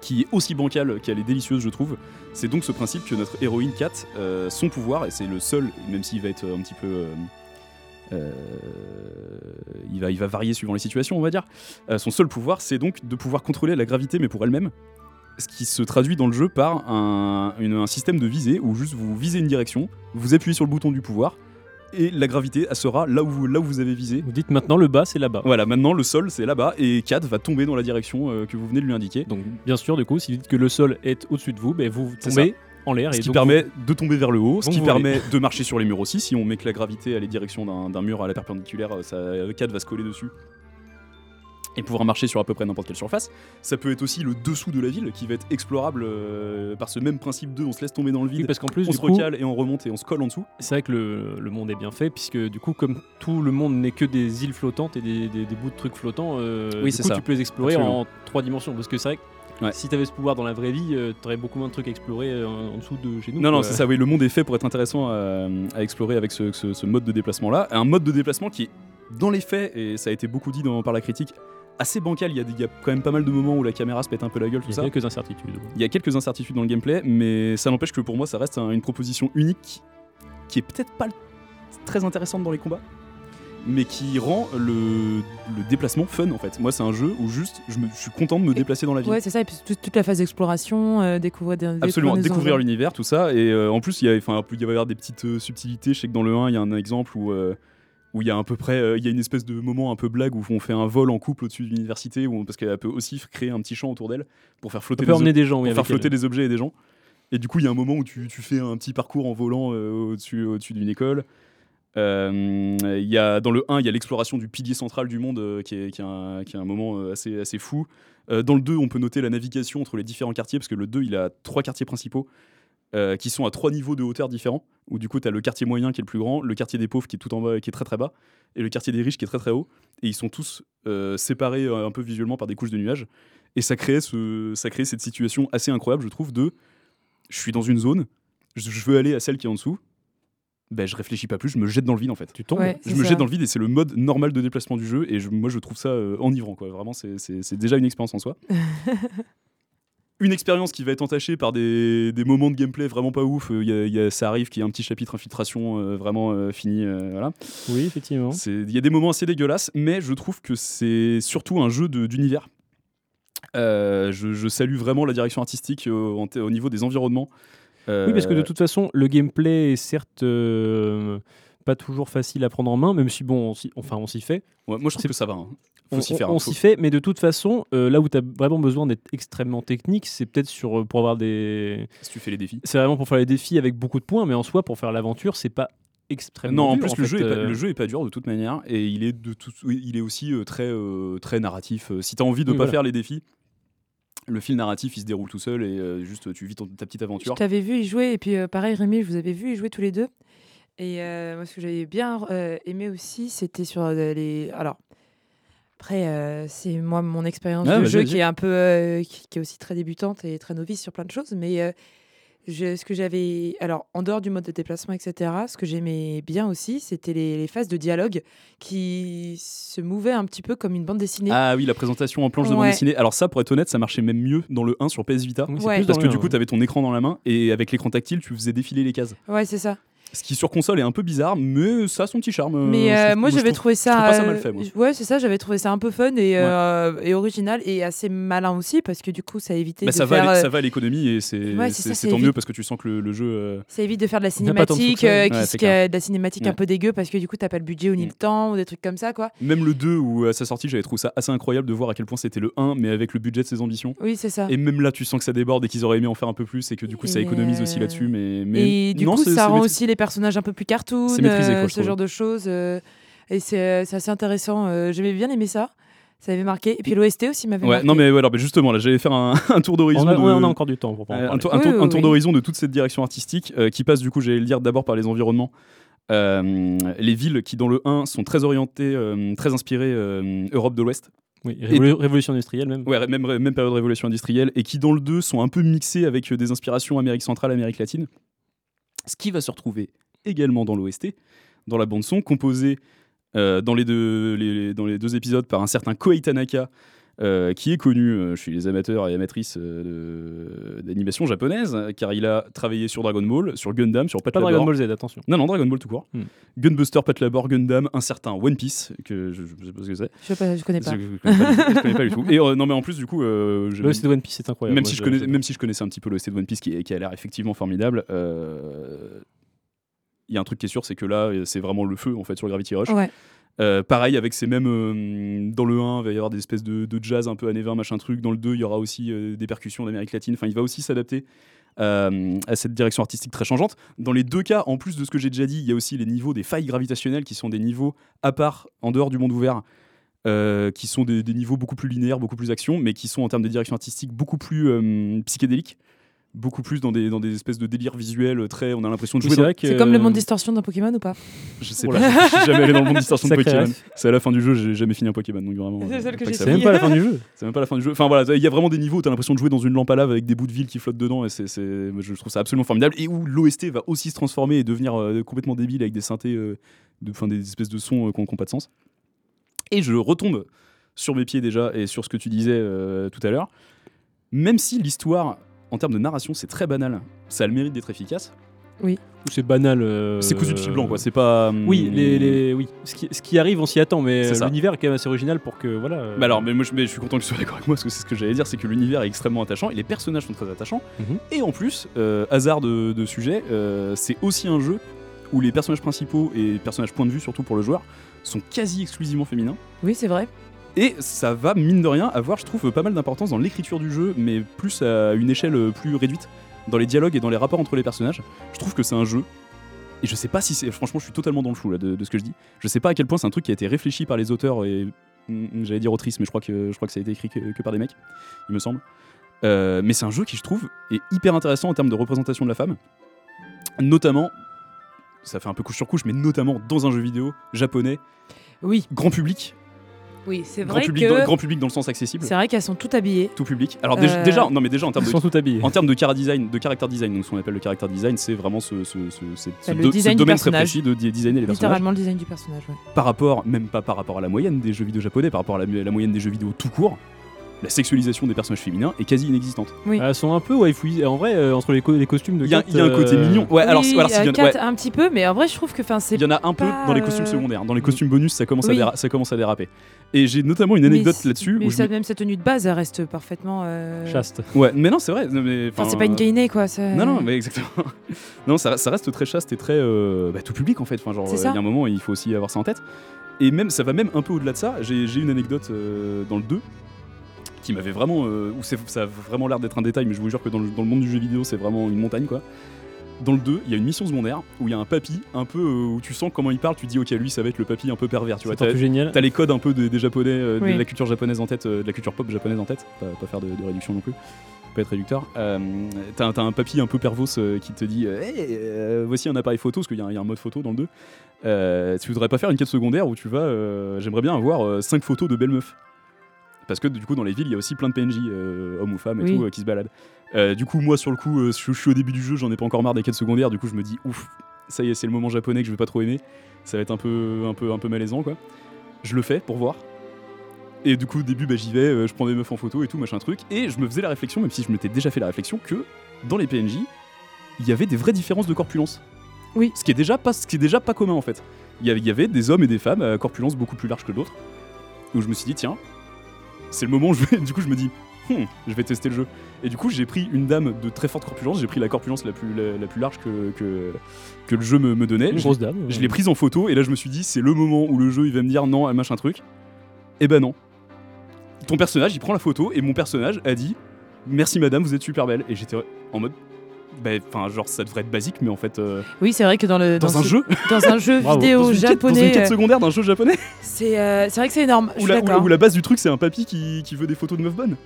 Qui est aussi bancale qu'elle est délicieuse, je trouve. C'est donc ce principe que notre héroïne Kat, son pouvoir, et c'est le seul, même s'il va être un petit peu. Euh, il, va, il va varier suivant les situations, on va dire. Euh, son seul pouvoir, c'est donc de pouvoir contrôler la gravité, mais pour elle-même. Ce qui se traduit dans le jeu par un, une- un système de visée où juste vous visez une direction, vous appuyez sur le bouton du pouvoir, et la gravité elle sera là où vous, là où vous avez visé. Vous dites maintenant le bas, c'est là-bas. Voilà, maintenant le sol c'est là-bas, et Kat va tomber dans la direction euh, que vous venez de lui indiquer. Donc, bien sûr, du coup, si vous dites que le sol est au-dessus de vous, ben, vous tombez en l'air. Ce et qui donc permet de tomber vers le haut, ce Donc qui permet de marcher sur les murs aussi. Si on met que la gravité à la direction d'un mur à la perpendiculaire, euh, ça, euh, Kat va se coller dessus et pouvoir marcher sur à peu près n'importe quelle surface. Ça peut être aussi le dessous de la ville qui va être explorable euh, par ce même principe de on se laisse tomber dans le Oui, vide, parce qu'en plus, on du se coup, recale et on remonte et on se colle en dessous. c'est vrai que le, le monde est bien fait, puisque du coup, comme tout le monde n'est que des îles flottantes et des, des- des bouts de trucs flottants, euh, Oui, du coup, ça. tu peux les explorer Absolument. en trois dimensions. Parce que c'est vrai que Ouais. si tu avais ce pouvoir dans la vraie vie, tu aurais beaucoup moins de trucs à explorer euh, en, en dessous de chez nous. Non, non, c'est ça, oui, le monde est fait pour être intéressant à, à explorer avec ce, ce- ce mode de déplacement-là. Un mode de déplacement qui est, dans les faits, et ça a été beaucoup dit dans- par la critique, assez bancal. Il y, a, des- il y a quand même pas mal de moments où la caméra se pète un peu la gueule, tout Il y ça. a quelques incertitudes. Il y a quelques incertitudes dans le gameplay, mais ça n'empêche que pour moi, ça reste un- une proposition unique qui est peut-être pas très intéressante dans les combats, mais qui rend le, le déplacement fun en fait. Moi, c'est un jeu où juste je, me- je suis content de me Et- déplacer dans la ville. Ouais, c'est ça, et puis toute, toute la phase d'exploration, euh, découvrir des Absolument, découvrir l'univers, tout ça. Et euh, en plus, il y, a, enfin, il y va y avoir des petites euh, subtilités. Je sais que dans le 1, il y a un exemple où euh, où il y a à peu près euh, il y a une espèce de moment un peu blague où on fait un vol en couple au-dessus de l'université, où on- parce qu'elle peut aussi créer un petit champ autour d'elle pour faire On flotter des emmener ob- des gens, oui, pour faire flotter des objets et des gens. Et du coup, il y a un moment où tu, tu fais un petit parcours en volant euh, au-dessus au-dessus d'une école. Euh, y a, dans le 1, il y a l'exploration du pilier central du monde euh, qui, est, un, moment euh, assez, assez fou. Euh, dans le 2, on peut noter la navigation entre les différents quartiers, parce que le 2, il a trois quartiers principaux. qui sont à trois niveaux de hauteur différents. Où du coup, tu as le quartier moyen qui est le plus grand, le quartier des pauvres qui est tout en bas et qui est très très bas, et le quartier des riches qui est très très haut. Et ils sont tous séparés un peu visuellement par des couches de nuages. Et ça crée, ce, ça crée cette situation assez incroyable, je trouve, de je suis dans une zone, je veux aller à celle qui est en dessous. Ben, je réfléchis pas plus, je me jette dans le vide en fait. Tu tombes. Ouais, Je me ça. jette dans le vide et c'est le mode normal de déplacement du jeu. Et je- moi, je trouve ça euh, enivrant. Quoi. Vraiment, c'est- déjà une expérience en soi. une expérience qui va être entachée par des, des moments de gameplay vraiment pas ouf. Euh, il y a- il y a- ça arrive qu'il y ait un petit chapitre infiltration euh, vraiment euh, fini. euh, voilà. Oui, effectivement. Il y a des moments assez dégueulasses, mais je trouve que c'est surtout un jeu d'univers. Euh, je, je salue vraiment la direction artistique au niveau des environnements. Oui, parce que de Euh, toute façon, le gameplay est certes euh, pas toujours facile à prendre en main, même si bon, on s'y- enfin, on s'y fait. ouais, moi, je trouve que ça va. hein. Faut on s'y faire. on hein. s'y fait, mais de toute façon, euh, là où tu as vraiment besoin d'être extrêmement technique, c'est peut-être sur pour avoir des. Si tu fais les défis. C'est vraiment pour faire les défis avec beaucoup de points, mais en soi, pour faire l'aventure, c'est pas extrêmement. Non, en dur, plus le, jeu est pas, euh, le jeu est pas dur de toute manière et il est de tout, il est aussi euh, très euh, très narratif. Si tu as envie de Oui, pas voilà. faire les défis, le fil narratif il se déroule tout seul et euh, juste tu vis ton- ta petite Je aventure. t'avais vu y jouer, et puis euh, pareil, Rémi, je vous avais vu y jouer tous les deux. Et euh, moi, ce que j'avais bien aimé aussi, c'était sur les. Alors, après, c'est moi mon expérience Ah, de vas-y, jeu qui est un peu. qui, qui est aussi très débutante et très novice sur plein de choses. Mais je- ce que j'avais. Alors, en dehors du mode de déplacement, etc., ce que j'aimais bien aussi, c'était les, les phases de dialogue qui se mouvaient un petit peu comme une bande dessinée. Ah oui, la présentation en planche de bande dessinée. Alors ça, pour être honnête, ça marchait même mieux dans le 1 sur PS Vita. oui, Ouais. Parce que du coup, tu avais ton écran dans la main et avec l'écran tactile, tu faisais défiler les cases. Ouais, c'est ça. Ce qui sur console est un peu bizarre, mais ça a son petit charme. euh, Mais euh, moi, j'avais trouvé ça. pas ça mal fait, moi. Ouais, c'est ça. J'avais trouvé ça un peu fun et, euh, et original et assez malin aussi parce que du coup, ça évitait Bah, de ça, faire. va, à l'é- ça va à l'économie et c'est Ouais, tant mieux parce que tu sens que le, le jeu. euh, Ça évite de faire de la cinématique, Ouais, qui, clair. de la cinématique un Ouais. peu dégueu parce que du coup, t'as pas le budget ou ni le temps ou des trucs comme ça, quoi. Même le 2 où à sa sortie, j'avais trouvé ça assez incroyable de voir à quel point c'était le 1, mais avec le budget de ses ambitions. Oui, c'est ça. Et même là, tu sens que ça déborde et qu'ils auraient aimé en faire un peu plus et que du coup, ça économise aussi là-dessus. Mais, mais Et du coup, ça rend aussi les personnages un peu plus cartoon, maîtrisé, quoi, euh, ce trouve. genre de choses. euh, et c'est euh, c'est assez intéressant. euh, J'avais bien aimé ça. Ça avait marqué. Et puis l'OST aussi m'avait Ouais, marqué. non, mais, ouais, alors, mais justement, là, j'allais faire un, un tour d'horizon. On de- on a encore du temps pour en parler. un tour, un Oui, tour- oui, un tour oui. d'horizon de toute cette direction artistique euh, qui passe du coup, j'allais le dire d'abord par les environnements. Euh, les villes qui dans le 1 sont très orientées, euh, très inspirées euh, Europe de l'Ouest. Oui, révolu- révolution industrielle même. Ouais, même, même période révolution industrielle et qui dans le 2 sont un peu mixées avec euh, des inspirations Amérique centrale, Amérique latine. Ce qui va se retrouver également dans l'OST, dans la bande son, composée euh, dans, les deux, les- dans les deux épisodes par un certain Koei Tanaka, euh, qui est connu euh, chez les amateurs et amatrices euh, d'animation japonaise, car il a travaillé sur Dragon Ball, sur Gundam, sur Pat Pas Labor. Dragon Ball Z, attention. Non, non, Dragon Ball tout court. Hmm. Gunbuster, Pat Labor, Gundam, un certain One Piece, que je, je sais pas ce que c'est. Je, pas, je connais pas. Je, je connais pas, je connais pas du tout. Et euh, non, mais en plus, du coup, euh, je- Le OST de One Piece, c'est incroyable. même, Moi, si je connais, même si je connaissais un petit peu l'OST de One Piece qui, qui a l'air effectivement formidable, euh, il y a un truc qui est sûr, c'est que là, c'est vraiment le feu en fait sur Gravity Rush. Ouais. Euh, pareil avec ces mêmes. euh, dans le 1, il va y avoir des espèces de, jazz un peu années 20, machin truc. Dans le 2, il y aura aussi euh, des percussions d'Amérique latine. Enfin, il va aussi s'adapter à cette direction artistique très changeante. Dans les deux cas, en plus de ce que j'ai déjà dit, il y a aussi les niveaux des failles gravitationnelles qui sont des niveaux à part, en dehors du monde ouvert. qui sont des, des niveaux beaucoup plus linéaires, beaucoup plus action, mais qui sont en termes de direction artistique beaucoup plus psychédéliques, beaucoup plus dans des, dans des espèces de délires visuels très. On a l'impression de jouer c'est dans- comme le monde distorsion d'un Pokémon ou pas je sais pas, je suis jamais allé dans le monde distorsion de Pokémon. C'est à la fin du jeu, j'ai jamais fini un Pokémon, donc vraiment. C'est euh, celle que pas j'ai ça C'est va. même pas la fin du jeu. C'est même pas la fin du jeu. Enfin voilà, il y a vraiment des niveaux où t'as l'impression de jouer dans une lampe à lave avec des bouts de ville qui flottent dedans et c'est, c'est- je trouve ça absolument formidable. Et où l'OST va aussi se transformer et devenir euh, complètement débile avec des synthés, euh, de, enfin, des espèces de sons euh, qui n'ont pas de sens. Et je retombe sur mes pieds déjà et sur ce que tu disais euh, tout à l'heure. Même si l'histoire, en termes de narration, c'est très banal, ça a le mérite d'être efficace. Ou c'est banal. euh, C'est cousu de fil blanc, quoi. C'est pas. hum, Oui, les, les- oui. Ce, qui, ce qui arrive, on s'y attend, mais C'est ça. l'univers est quand même assez original pour que. Voilà, euh, Bah alors, mais moi je, mais je suis content que tu sois d'accord avec moi parce que c'est ce que j'allais dire, c'est que l'univers est extrêmement attachant et les personnages sont très attachants. Mhm. Et en plus, euh, hasard de, de sujet, euh, c'est aussi un jeu où les personnages principaux et personnages point de vue, surtout pour le joueur, sont quasi exclusivement féminins. Oui, c'est vrai. Et ça va, mine de rien, avoir, je trouve, pas mal d'importance dans l'écriture du jeu, mais plus à une échelle plus réduite, dans les dialogues et dans les rapports entre les personnages. Je trouve que c'est un jeu. Et je sais pas si c'est. Franchement, je suis totalement dans le flou là, de, de ce que je dis. Je sais pas à quel point c'est un truc qui a été réfléchi par les auteurs et. mm, J'allais dire autrices, mais je crois que, je crois que ça a été écrit que, que par des mecs, il me semble. Euh, mais c'est un jeu qui, je trouve, est hyper intéressant en termes de représentation de la femme. Notamment, ça fait un peu couche sur couche, mais notamment dans un jeu vidéo japonais, Oui, grand public. Oui, c'est Grand vrai public, que dans, grand public dans le sens accessible, c'est vrai qu'elles sont toutes habillées. tout public. Alors déjà, Euh, déjà- non mais déjà en termes de, sont en termes de cara design, de character design, donc ce qu'on appelle le character design, c'est vraiment ce, le du domaine très précis de designer les personnages. Littéralement le design du personnage. ouais. Par rapport, même pas par rapport à la moyenne des jeux vidéo japonais, par rapport à la, la moyenne des jeux vidéo tout court, la sexualisation des personnages féminins est quasi inexistante. Oui. Elles sont un peu waifu. En vrai, euh, entre les, co- les costumes de Il y, a- y un côté euh, mignon. Ouais, alors, oui, alors s'il y euh, Kat, ouais, un petit peu, mais en vrai, je trouve que enfin, c'est il y en a un peu dans les costumes secondaires. Dans les costumes bonus, ça commence, Oui. à, déra- ça commence à déraper. Et j'ai notamment une anecdote là-dessus. Mais où ça, même sa tenue de base, elle reste parfaitement. euh, chaste. Ouais, mais non, c'est vrai. non, mais, Enfin, c'est pas une gainée quoi. ça- Non, non, mais exactement. non, ça, ça reste très chaste et très euh, bah, tout public en fait. Enfin, genre, C'est il ça. y a un moment, il faut aussi avoir ça en tête. Et même, ça va même un peu au-delà de ça. J'ai j'ai une anecdote euh, dans le 2 qui m'avait vraiment. euh, où ça a vraiment l'air d'être un détail, mais je vous jure que dans le, dans le monde du jeu vidéo, c'est vraiment une montagne quoi. Dans le 2, il y a une mission secondaire où il y a un papy un peu euh, où tu sens comment il parle, tu dis ok, lui ça va être le papy un peu pervers, tu vois. C'est T'as génial. t'as les codes un peu des, des japonais, euh, Oui. de la culture japonaise en tête, euh, de la culture pop japonaise en tête, pas, pas faire de, de réduction non plus pas être réducteur. Euh, t'as, un- t'as un papy un peu pervos euh, qui te dit Hey, euh, voici un appareil photo, parce qu'il y, a un- il y a un mode photo dans le 2. Euh, tu voudrais pas faire une quête secondaire où tu vas. euh, J'aimerais bien avoir 5 photos de belles meufs. Parce que du coup, dans les villes, il y a aussi plein de PNJ, euh, hommes ou femmes et Oui. tout, euh, qui se baladent. Euh, du coup, moi, sur le coup, je, je suis au début du jeu, j'en ai pas encore marre des quêtes secondaires. Du coup, je me dis Ouf, ça y est, c'est le moment japonais que je vais pas trop aimer. Ça va être un peu, un peu, un peu malaisant, quoi. Je le fais pour voir. Et du coup, au début, bah, j'y vais, je prends des meufs en photo et tout, machin truc. Et je me faisais la réflexion, même si je m'étais déjà fait la réflexion, que dans les PNJ, il y avait des vraies différences de corpulence. Oui. Ce qui est déjà pas, ce qui est déjà pas commun en fait. Il y avait, il y avait des hommes et des femmes à corpulence beaucoup plus large que d'autres. Où je me suis dit, tiens, c'est le moment où je vais. Du coup, je me dis, Hmm, je vais tester le jeu. Et du coup, j'ai pris une dame de très forte corpulence, j'ai pris la corpulence la plus, la, la plus large que, que, que le jeu me, me donnait. Une Je grosse dame. je l'ai prise en photo et là je me suis dit c'est le moment où le jeu il va me dire non elle machin truc. Et ben non. Ton personnage il prend la photo et mon personnage a dit merci madame vous êtes super belle et j'étais en mode enfin genre ça devrait être basique mais en fait euh, Oui, c'est vrai que dans le dans, un ce- jeu dans un jeu vidéo dans une quête, dans japonais, une quête euh, secondaire d'un jeu japonais c'est euh, c'est vrai que c'est énorme. Je où suis la, où la- base du truc c'est un papy qui, qui veut des photos de meufs bonnes.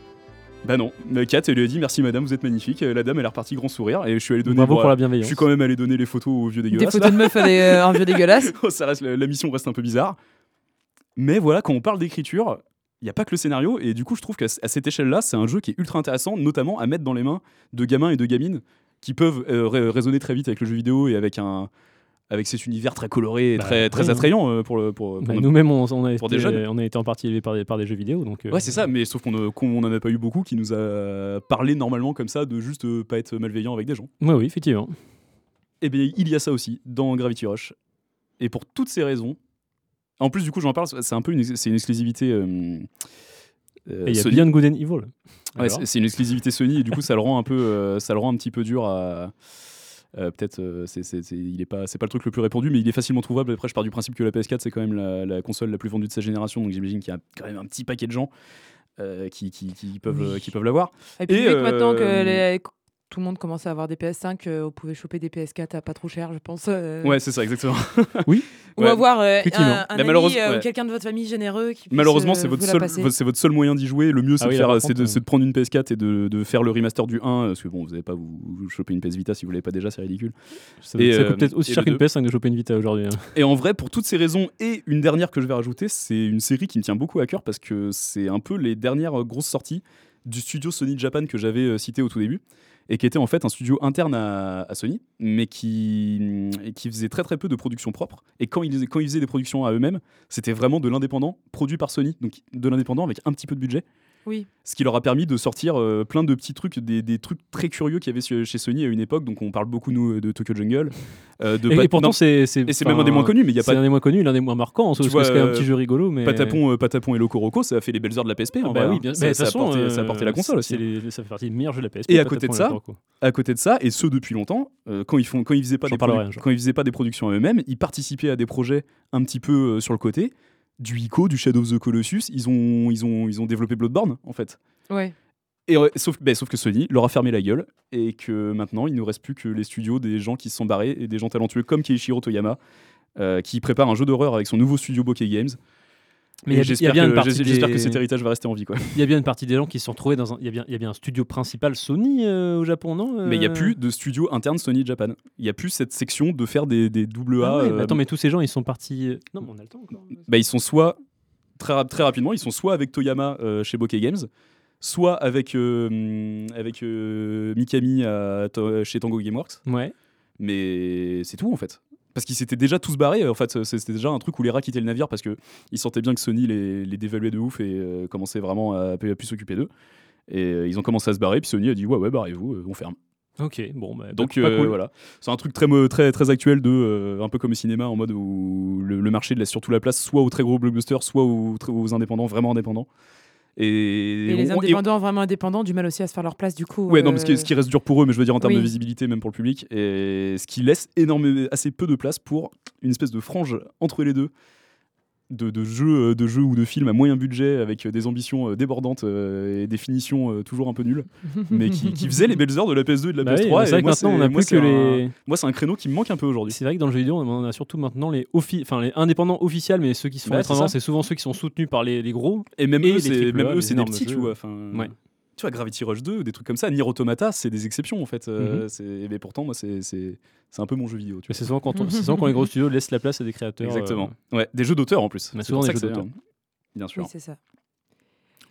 Bah non, Mais Kat elle lui a dit merci madame vous êtes magnifique la dame elle est repartie grand sourire et je suis allé donner Bravo bon, pour la je bienveillance. suis quand même allé donner les photos aux vieux Des dégueulasses. photos de meufs avec euh, un vieux dégueulasse. ça reste, la, la mission reste un peu bizarre. Mais voilà, quand on parle d'écriture, il n'y a pas que le scénario. Et du coup, je trouve qu'à à cette échelle-là, c'est un jeu qui est ultra intéressant, notamment à mettre dans les mains de gamins et de gamines qui peuvent euh, raisonner très vite avec le jeu vidéo et avec un avec cet univers très coloré et Bah, très, très oui, attrayant euh, pour, le, pour, pour Bah, Nous-mêmes, on, on a été, des jeunes. on a été en partie élevés par des, par des jeux vidéo. Donc, euh, Ouais, c'est ça, mais sauf qu'on ne- qu'on n'en a pas eu beaucoup qui nous a parlé normalement comme ça de juste euh, pas être malveillant avec des gens. Ouais, oui, effectivement. Eh bien, il y a ça aussi dans Gravity Rush. Et pour toutes ces raisons, en plus, du coup, j'en parle, c'est un peu une, une exclusivité. Et il y a Sony. Beyond Good and Evil. Ouais, c'est une exclusivité Sony et du coup, ça le rend un peu, euh, ça le rend un petit peu dur à. euh, Peut-être, euh, c'est il est pas, c'est pas le truc le plus répandu, mais il est facilement trouvable. Après, je pars du principe que la PS4 c'est quand même la, la console la plus vendue de sa génération, donc j'imagine qu'il y a quand même un petit paquet de gens euh, qui, qui, qui peuvent, Oui. qui peuvent l'avoir. Et puis Et, vu que maintenant que les- tout le monde commence à avoir des PS5, euh, vous pouvez choper des PS4 à pas trop cher, je pense. euh, Ouais, c'est ça, exactement. Ou ouais. avoir euh, un, un Mais ami malheureusement, euh, ouais. quelqu'un de votre famille généreux qui Malheureusement, euh, c'est votre, seul, c'est votre seul moyen d'y jouer. Le mieux, c'est Ah de, oui, faire- c'est contre, de, euh, c'est de prendre une PS4 et de, de faire le remaster du 1. Parce que bon, vous n'allez pas vous, vous choper une PS Vita si vous l'avez pas déjà, c'est ridicule. ça, et, ça euh, coûte peut-être aussi cher qu'une PS5 de choper une Vita aujourd'hui. hein. Et en vrai, pour toutes ces raisons, et une dernière que je vais rajouter, c'est une série qui me tient beaucoup à cœur parce que c'est un peu les dernières grosses sorties du studio Sony Japan que j'avais cité au tout début et qui était en fait un studio interne à, Sony, mais qui, qui faisait très très peu de productions propres. Et quand ils faisaient des productions à eux-mêmes, c'était vraiment de l'indépendant, produit par Sony, donc de l'indépendant avec un petit peu de budget. Oui. Ce qui leur a permis de sortir euh, plein de petits trucs, des, des trucs très curieux qu'il y avait chez Sony à une époque. Donc on parle beaucoup nous de Tokyo Jungle. euh, de Et, Pat- et pourtant, c'est. même un des moins connus, mais il y a C'est pas un des moins connus, l'un des moins marquants. Tu Parce que vois, c'est quand même un euh, petit jeu rigolo. Mais... Patapon, euh, Patapon et Loco Roco, ça a fait les belles heures de la PSP. en Ah vrai, oui, hein. bien ça, ça, a porté, ça a porté la console aussi. les- ça fait partie des meilleurs jeux de la PSP. Et à côté de ça. À côté de ça, et ce depuis longtemps, euh, quand ils font, quand ils faisaient pas des quand ils faisaient pas des productions à eux-mêmes, ils participaient à des projets un petit peu sur le côté. Du Ico, du Shadow of the Colossus, ils ont, ils ont, ils ont développé Bloodborne en fait. Ouais. Et ouais, sauf, ben, sauf que Sony leur a fermé la gueule et que maintenant il ne reste plus que les studios des gens qui se sont barrés et des gens talentueux comme Keiichiro Toyama euh, qui prépare un jeu d'horreur avec son nouveau studio Bokeh Games. Mais j'espère que, des- cet héritage va rester en vie. Quoi. Il y a bien une partie des gens qui se sont retrouvés dans un. Il y a bien, il y a bien un studio principal Sony euh, au Japon, non Mais il n'y a Euh, plus de studio interne Sony Japan. Il n'y a plus cette section de faire des, des double A. Ah ouais, mais euh, attends, mais tous ces gens, ils sont partis. Non, mais on a le temps encore. bah, ils sont soit très, très rapidement, ils sont soit avec Toyama chez Bokeh Games, soit avec, avec Mikami à chez Tango Gameworks. Ouais. Mais c'est tout en fait. Parce qu'ils s'étaient déjà tous barrés. En fait, c'était déjà un truc où les rats quittaient le navire parce que ils sentaient bien que Sony les, les dévaluait de ouf et euh, commençait vraiment à, à plus s'occuper d'eux. Et euh, ils ont commencé à se barrer. Puis Sony a dit ouais ouais barrez-vous, euh, on ferme. Ok, bon, bah, Donc euh, cool. voilà, c'est un truc très très très actuel de euh, un peu comme le cinéma en mode où le, le marché laisse surtout la place soit aux très gros blockbusters, soit aux, aux indépendants vraiment indépendants. Et, Et les on- et- indépendants vraiment indépendants du mal aussi à se faire leur place du coup. Ouais, non, mais ce qui, euh, ce qui reste dur pour eux, mais je veux dire en termes oui. de visibilité, même pour le public, et ce qui laisse énormément, assez peu de place pour une espèce de frange entre les deux de, de jeux, de jeux ou de films à moyen budget avec des ambitions euh, débordantes euh, et des finitions euh, toujours un peu nulles, mais qui, qui faisaient les belles heures de la PS2 et de la Bah oui, PS3. mais et c'est vrai que moi, maintenant, on a moi, plus que un- les. Moi, c'est un créneau qui me manque un peu aujourd'hui. C'est vrai que dans le jeu vidéo, on a surtout maintenant les, enfin, les indépendants officiels, mais ceux qui se font en c'est souvent ceux qui sont soutenus par les, les gros. Et même Et eux, c'est des petits, tu vois. Ouais. Tu vois, Gravity Rush 2, des trucs comme ça. Nier Automata, c'est des exceptions en fait. Euh, Mhm. c'est- Mais pourtant, moi, c'est c'est c'est un peu mon jeu vidéo. Mais c'est souvent, quand on- c'est souvent quand les gros studios laissent la place à des créateurs. Exactement. euh, Ouais, des jeux d'auteur en plus. Mais souvent des jeux c'est- d'auteur. Bien sûr. Oui, c'est ça.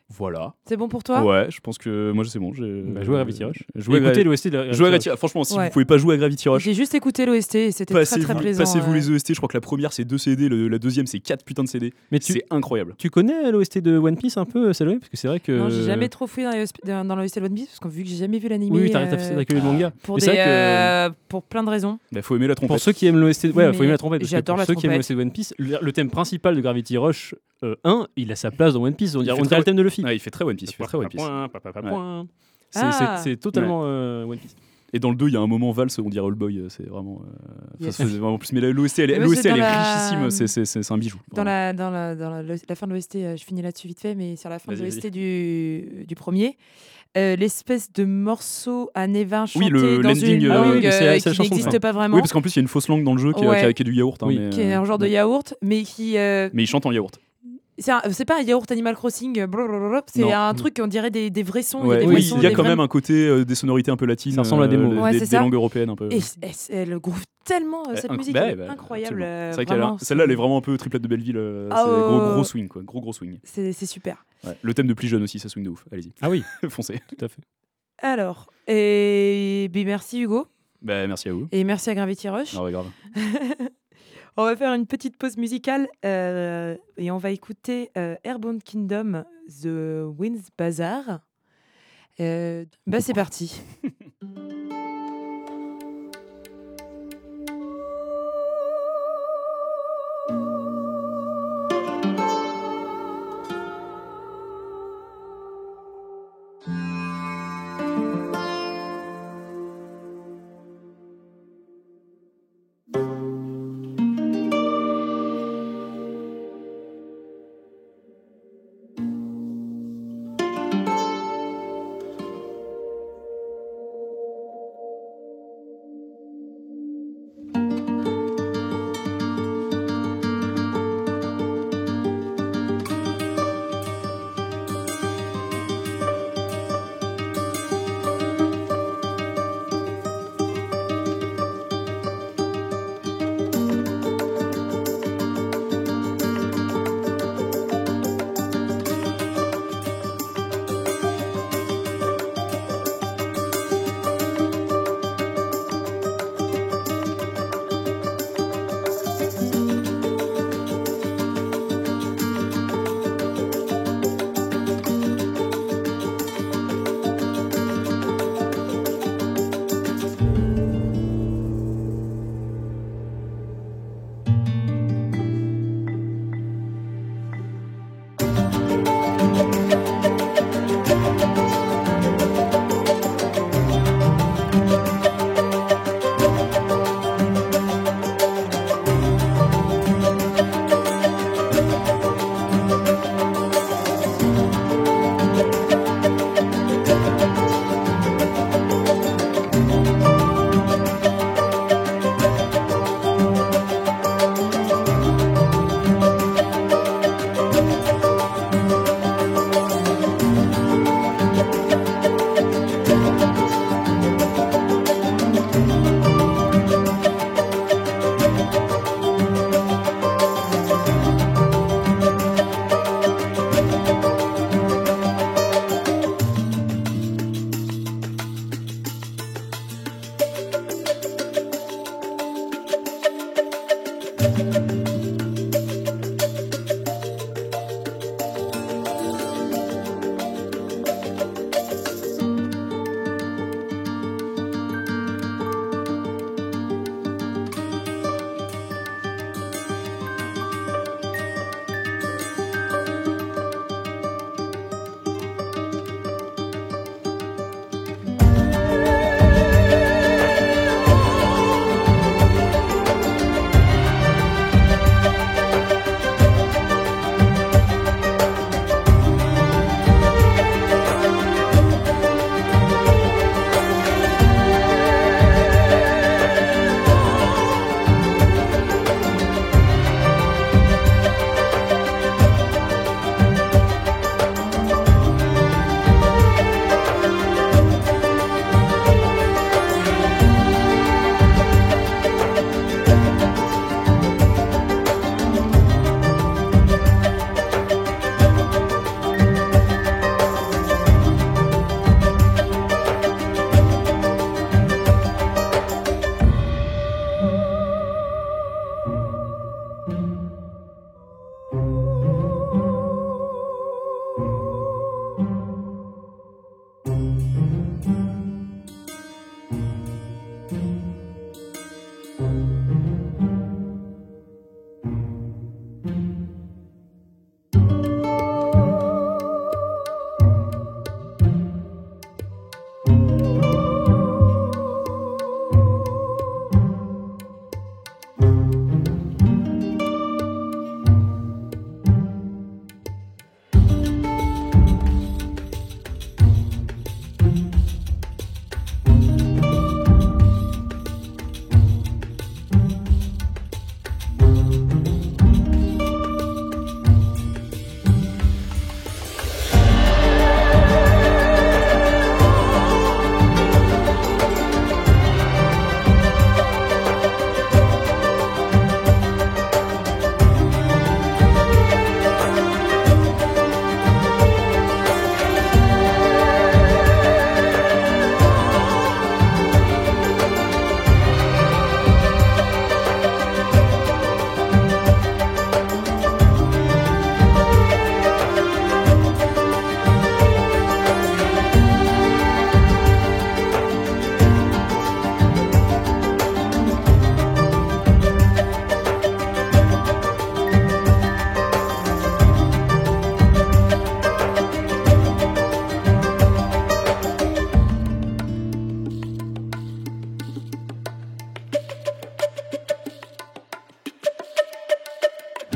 Voilà. C'est bon pour toi? Ouais, je pense que moi c'est bon. j'ai- Bah, jouer à Gravity Rush. Jouer à Écoutez Gra- l'OST de la- jouer à Gravity Franchement, si Ouais. vous pouvez pas jouer à Gravity Rush, J'ai juste écouté l'OST et c'était très très plaisant. passez-vous euh. les OST. Je crois que la première c'est 2 CD, le- la deuxième c'est 4 putains de CD. Mais tu, C'est incroyable. tu connais l'OST de One Piece un peu, Salomé Parce que c'est vrai que. Non, j'ai jamais trop fouillé dans l'OST dans, l'OST de One Piece parce que vu que j'ai jamais vu l'anime. Oui, oui, t'arrêtes euh, que le manga. pour, des, c'est vrai que- euh, pour plein de raisons. Bah, faut aimer la trompette. Pour ceux qui aiment l'OST, ouais, faut aimer la trompette. j'adore pour la ceux qui aiment l'OST de One Piece, le, thème principal de Gravity Rush euh, 1, il a sa place dans One Piece. On dirait le thème de Luffy. Ouais, il fait très One Piece. Il fait très One Piece. Ouais. C'est Ah. c'est- totalement euh, One Piece. Et dans le 2, il y a un moment valse, on dirait All Boy. euh, C'est vraiment. euh, enfin, Yes. c'est vraiment plus. Mais la- l'OST, elle, c'est elle est richissime. c'est- un bijou. Dans la, dans la, dans la, la fin de l'OST, euh, je finis là-dessus vite fait, mais sur la fin de l'OST du, du premier, euh, l'espèce de morceau à Névin chanté Oui, le- dans une euh, langue euh, la qui n'existe pas vraiment, Oui, parce qu'en plus, il y a une fausse langue dans le jeu qui, est- Ouais. qui est- qui est du yaourt. hein, Oui. mais, qui est euh, un genre de yaourt, mais qui... euh, Mais il chante en yaourt. C'est pas un yaourt Animal Crossing, euh, c'est un truc, on dirait des, des vrais sons. il y a Ouais, des oui, il y a quand vrais- même un côté euh, des sonorités un peu latines. Ça ressemble à des mots. euh, Ouais, des, langues européennes un peu. Et elle groove tellement euh, cette Inc- musique, bah, bah, incroyable. euh, celle-là, elle est vraiment un peu triplette de Belleville. euh, Ah, c'est ouais, gros, gros swing, quoi. Gros, gros swing. C'est super. Ouais. Le thème de plus jeune aussi, ça swing de ouf. Allez-y, Ah oui, foncez. tout à fait. Alors, et ben, merci Hugo, Bah, merci à vous. et merci à Gravity Rush. Ah ouais, grave. On va faire une petite pause musicale euh, et on va écouter euh, Airborne Kingdom, The Winds Bazaar. Euh, bah c'est parti.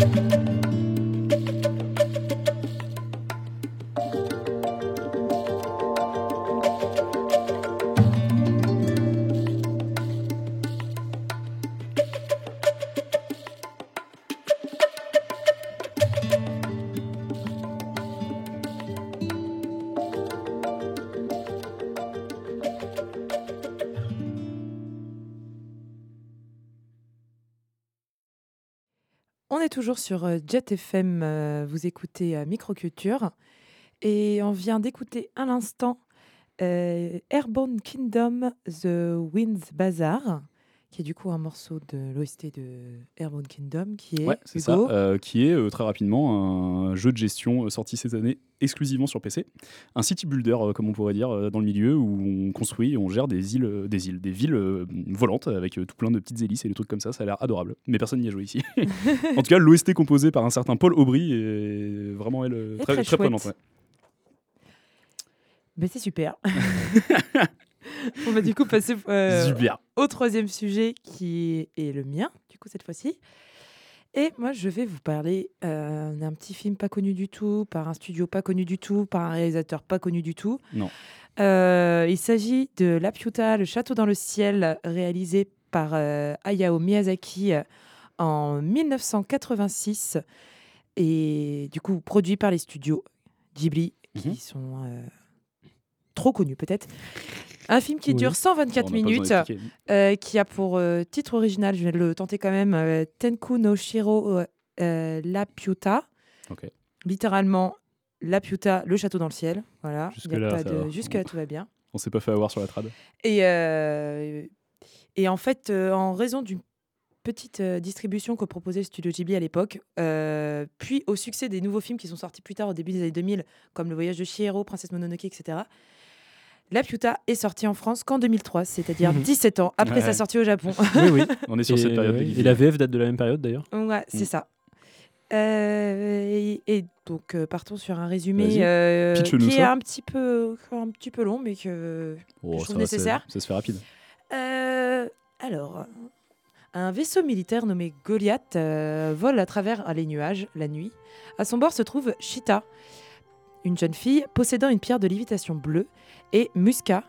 フフフ。Toujours sur euh, Jet FM, euh, vous écoutez euh, Microculture. Et on vient d'écouter à l'instant Airborne Kingdom The Winds Bazaar, qui est du coup un morceau de l'OST de Airborne Kingdom, qui est, Ouais, ça. Euh, qui est euh, très rapidement un jeu de gestion euh, sorti cette année exclusivement sur PC. Un city builder, euh, comme on pourrait dire, dans le milieu où on construit, et on gère des îles, des îles, des villes volantes avec tout plein de petites hélices et des trucs comme ça. Ça a l'air adorable. Mais personne n'y a joué ici. en tout cas, l'OST composé par un certain Paul Aubry est vraiment elle, très, très très prenante. ouais. C'est super. On va du coup passer euh, au troisième sujet qui est le mien, du coup, cette fois-ci. Et moi, je vais vous parler euh, d'un petit film pas connu du tout, par un studio pas connu du tout, par un réalisateur pas connu du tout. Non. Euh, il s'agit de Laputa, le château dans le ciel, réalisé par Hayao Miyazaki en 1986 et du coup produit par les studios Ghibli, qui Mhm. sont euh, trop connus peut-être. Un film qui Oui. dure 124 On n'a pas besoin minutes, euh, qui a pour euh, titre original, je vais le tenter quand même, euh, Tenku no Shiro euh, euh, Laputa. Ok. Littéralement, Laputa, le château dans le ciel. Voilà. Il y a Jusque-là, de- tout va bien. On s'est pas fait avoir sur la trad. Et, euh, et en fait, euh, en raison d'une petite euh, distribution que proposait le studio Ghibli à l'époque, euh, puis au succès des nouveaux films qui sont sortis plus tard au début des années 2000, comme Le Voyage de Chihiro, Princesse Mononoke, etc. La Piuta est sortie en France qu'en 2003, c'est-à-dire Mhm. 17 ans après Ouais. sa sortie au Japon. Oui, oui. On est sur Et, cette période. ouais, et la VF date de la même période d'ailleurs. Ouais, c'est Mm. ça. Euh, et, et donc euh, partons sur un résumé euh, qui est un petit peu un petit peu long, mais que Oh, je ça trouve nécessaire. Ça se fait rapide. Euh, alors, un vaisseau militaire nommé Goliath euh, vole à travers les nuages la nuit. À son bord se trouve Shita, une jeune fille possédant une pierre de lévitation bleue, et Muska,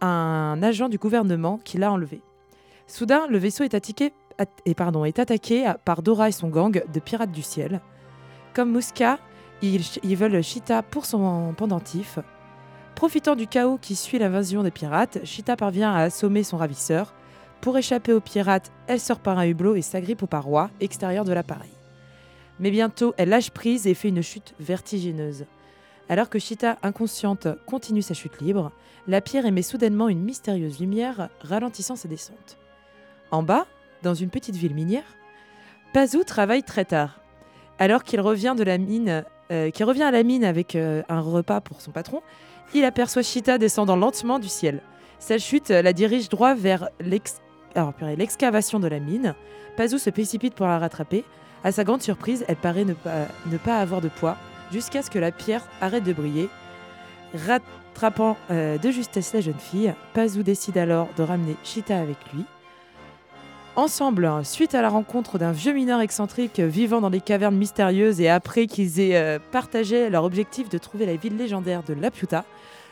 un agent du gouvernement qui l'a enlevé. Soudain, le vaisseau est, attaqué, par Dora et son gang de pirates du ciel. Comme Muska, ils, ils veulent Shita pour son pendentif. Profitant du chaos qui suit l'invasion des pirates, Shita parvient à assommer son ravisseur. Pour échapper aux pirates, elle sort par un hublot et s'agrippe aux parois extérieures de l'appareil. Mais bientôt, elle lâche prise et fait une chute vertigineuse. Alors que Shita, inconsciente, continue sa chute libre, la pierre émet soudainement une mystérieuse lumière ralentissant sa descente. En bas, dans une petite ville minière, Pazu travaille très tard. Alors qu'il revient euh, à la mine avec euh, un repas pour son patron, il aperçoit Shita descendant lentement du ciel. Sa chute la dirige droit vers l'excavation de la mine. Pazu se précipite pour la rattraper. À sa grande surprise, elle paraît ne pas avoir de poids, jusqu'à ce que la pierre arrête de briller. Rattrapant euh, de justesse la jeune fille, Pazu décide alors de ramener Shita avec lui. Ensemble, hein, suite à la rencontre d'un vieux mineur excentrique vivant dans des cavernes mystérieuses et après qu'ils aient euh, partagé leur objectif de trouver la ville légendaire de Laputa,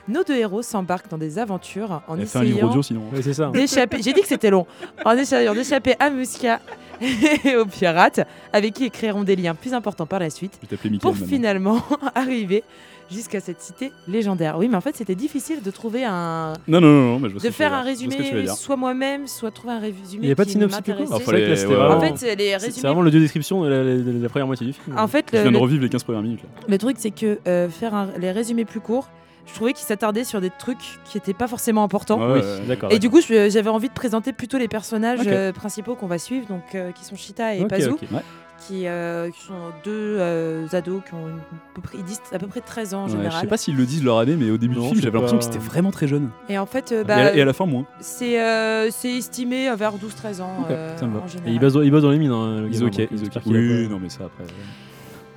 nos deux héros s'embarquent dans des aventures en fait un livre essayant audio sinon. Ouais, c'est ça. d'échapper. J'ai dit que c'était long. En essayant d'échapper à Musca et aux pirates, avec qui ils créeront des liens plus importants par la suite, pour maintenant. finalement arriver jusqu'à cette cité légendaire. Oui, mais en fait, c'était difficile de trouver un, Non, non, non, non, mais je de faire un résumé, soit moi-même, soit trouver un résumé. Il y a pas de synopsis ouais, vraiment- En fait, les C'est résumés. c'est vraiment le dieu description de la, première moitié du film. En fait, Je le, viens de revivre les 15 premières minutes. là. le truc, c'est que euh, faire un- les résumés plus courts, je trouvais qu'ils s'attardaient sur des trucs qui n'étaient pas forcément importants. Ouais, oui, ouais, ouais. d'accord. Et du coup, j'avais envie de présenter plutôt les personnages euh, principaux qu'on va suivre, donc euh, qui sont Shita et Ok, Pazu, ok. Ouais. qui, euh, qui sont deux euh, ados qui ont une- à peu près, ils disent à peu près 13 ans en Ouais, général. je sais pas s'ils le disent leur année, mais au début Non, du film, j'avais l'impression que c'était vraiment très jeune. Et en fait, euh, Et bah, à- et, à la fin, moins. c'est euh, estimé vers 12-13 ans Ok, euh, ça me va. en Et général. il bosse, dans- il bosse dans les mines, hein, le Ils gamin, ok, donc ils ok. Oui, non, mais ça après.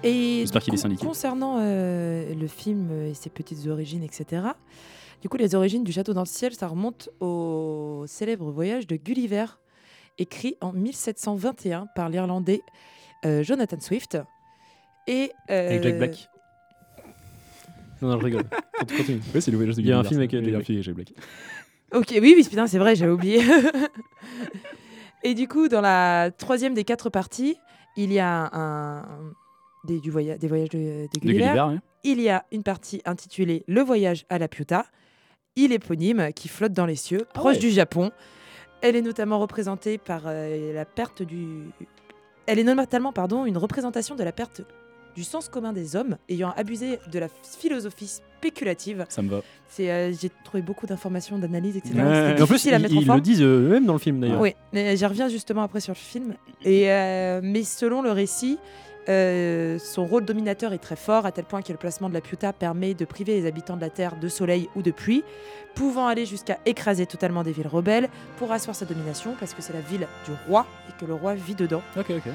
Et J'espère qu'il est syndiqué. Concernant euh, le film et ses petites origines, etc. Du coup, les origines du château dans le ciel, ça remonte au célèbre voyage de Gulliver, écrit en 1721 par l'Irlandais euh, Jonathan Swift. Et euh, Avec Jack Black. Non, non, je rigole. Continue, continue. Oui, c'est le voyage de Il y a un Gulliver, euh, Il y a un Jack film avec Jack Black. Ok, oui, oui, putain, c'est vrai, j'avais oublié. et du coup, dans la troisième des quatre parties, il y a un, des, du voya- des voyages de, de De Gulliver. Gulliver. Il y a une partie intitulée Le voyage à la Piuta, île éponyme qui flotte dans les cieux, proche ouais. du Japon. Elle est notamment représentée par euh, la perte du. Elle est notamment, pardon, une représentation de la perte du sens commun des hommes ayant abusé de la philosophie spéculative. Ça me va. C'est, euh, j'ai trouvé beaucoup d'informations, d'analyses, etc. Ouais. Et en plus, ils, en ils forme. le disent euh, eux-mêmes dans le film d'ailleurs. Oui, mais j'y reviens justement après sur le film. Et, euh, mais selon le récit, euh, son rôle dominateur est très fort, à tel point que le placement de la Piuta permet de priver les habitants de la Terre de soleil ou de pluie, pouvant aller jusqu'à écraser totalement des villes rebelles pour asseoir sa domination, parce que c'est la ville du roi et que le roi vit dedans. Ok, ok.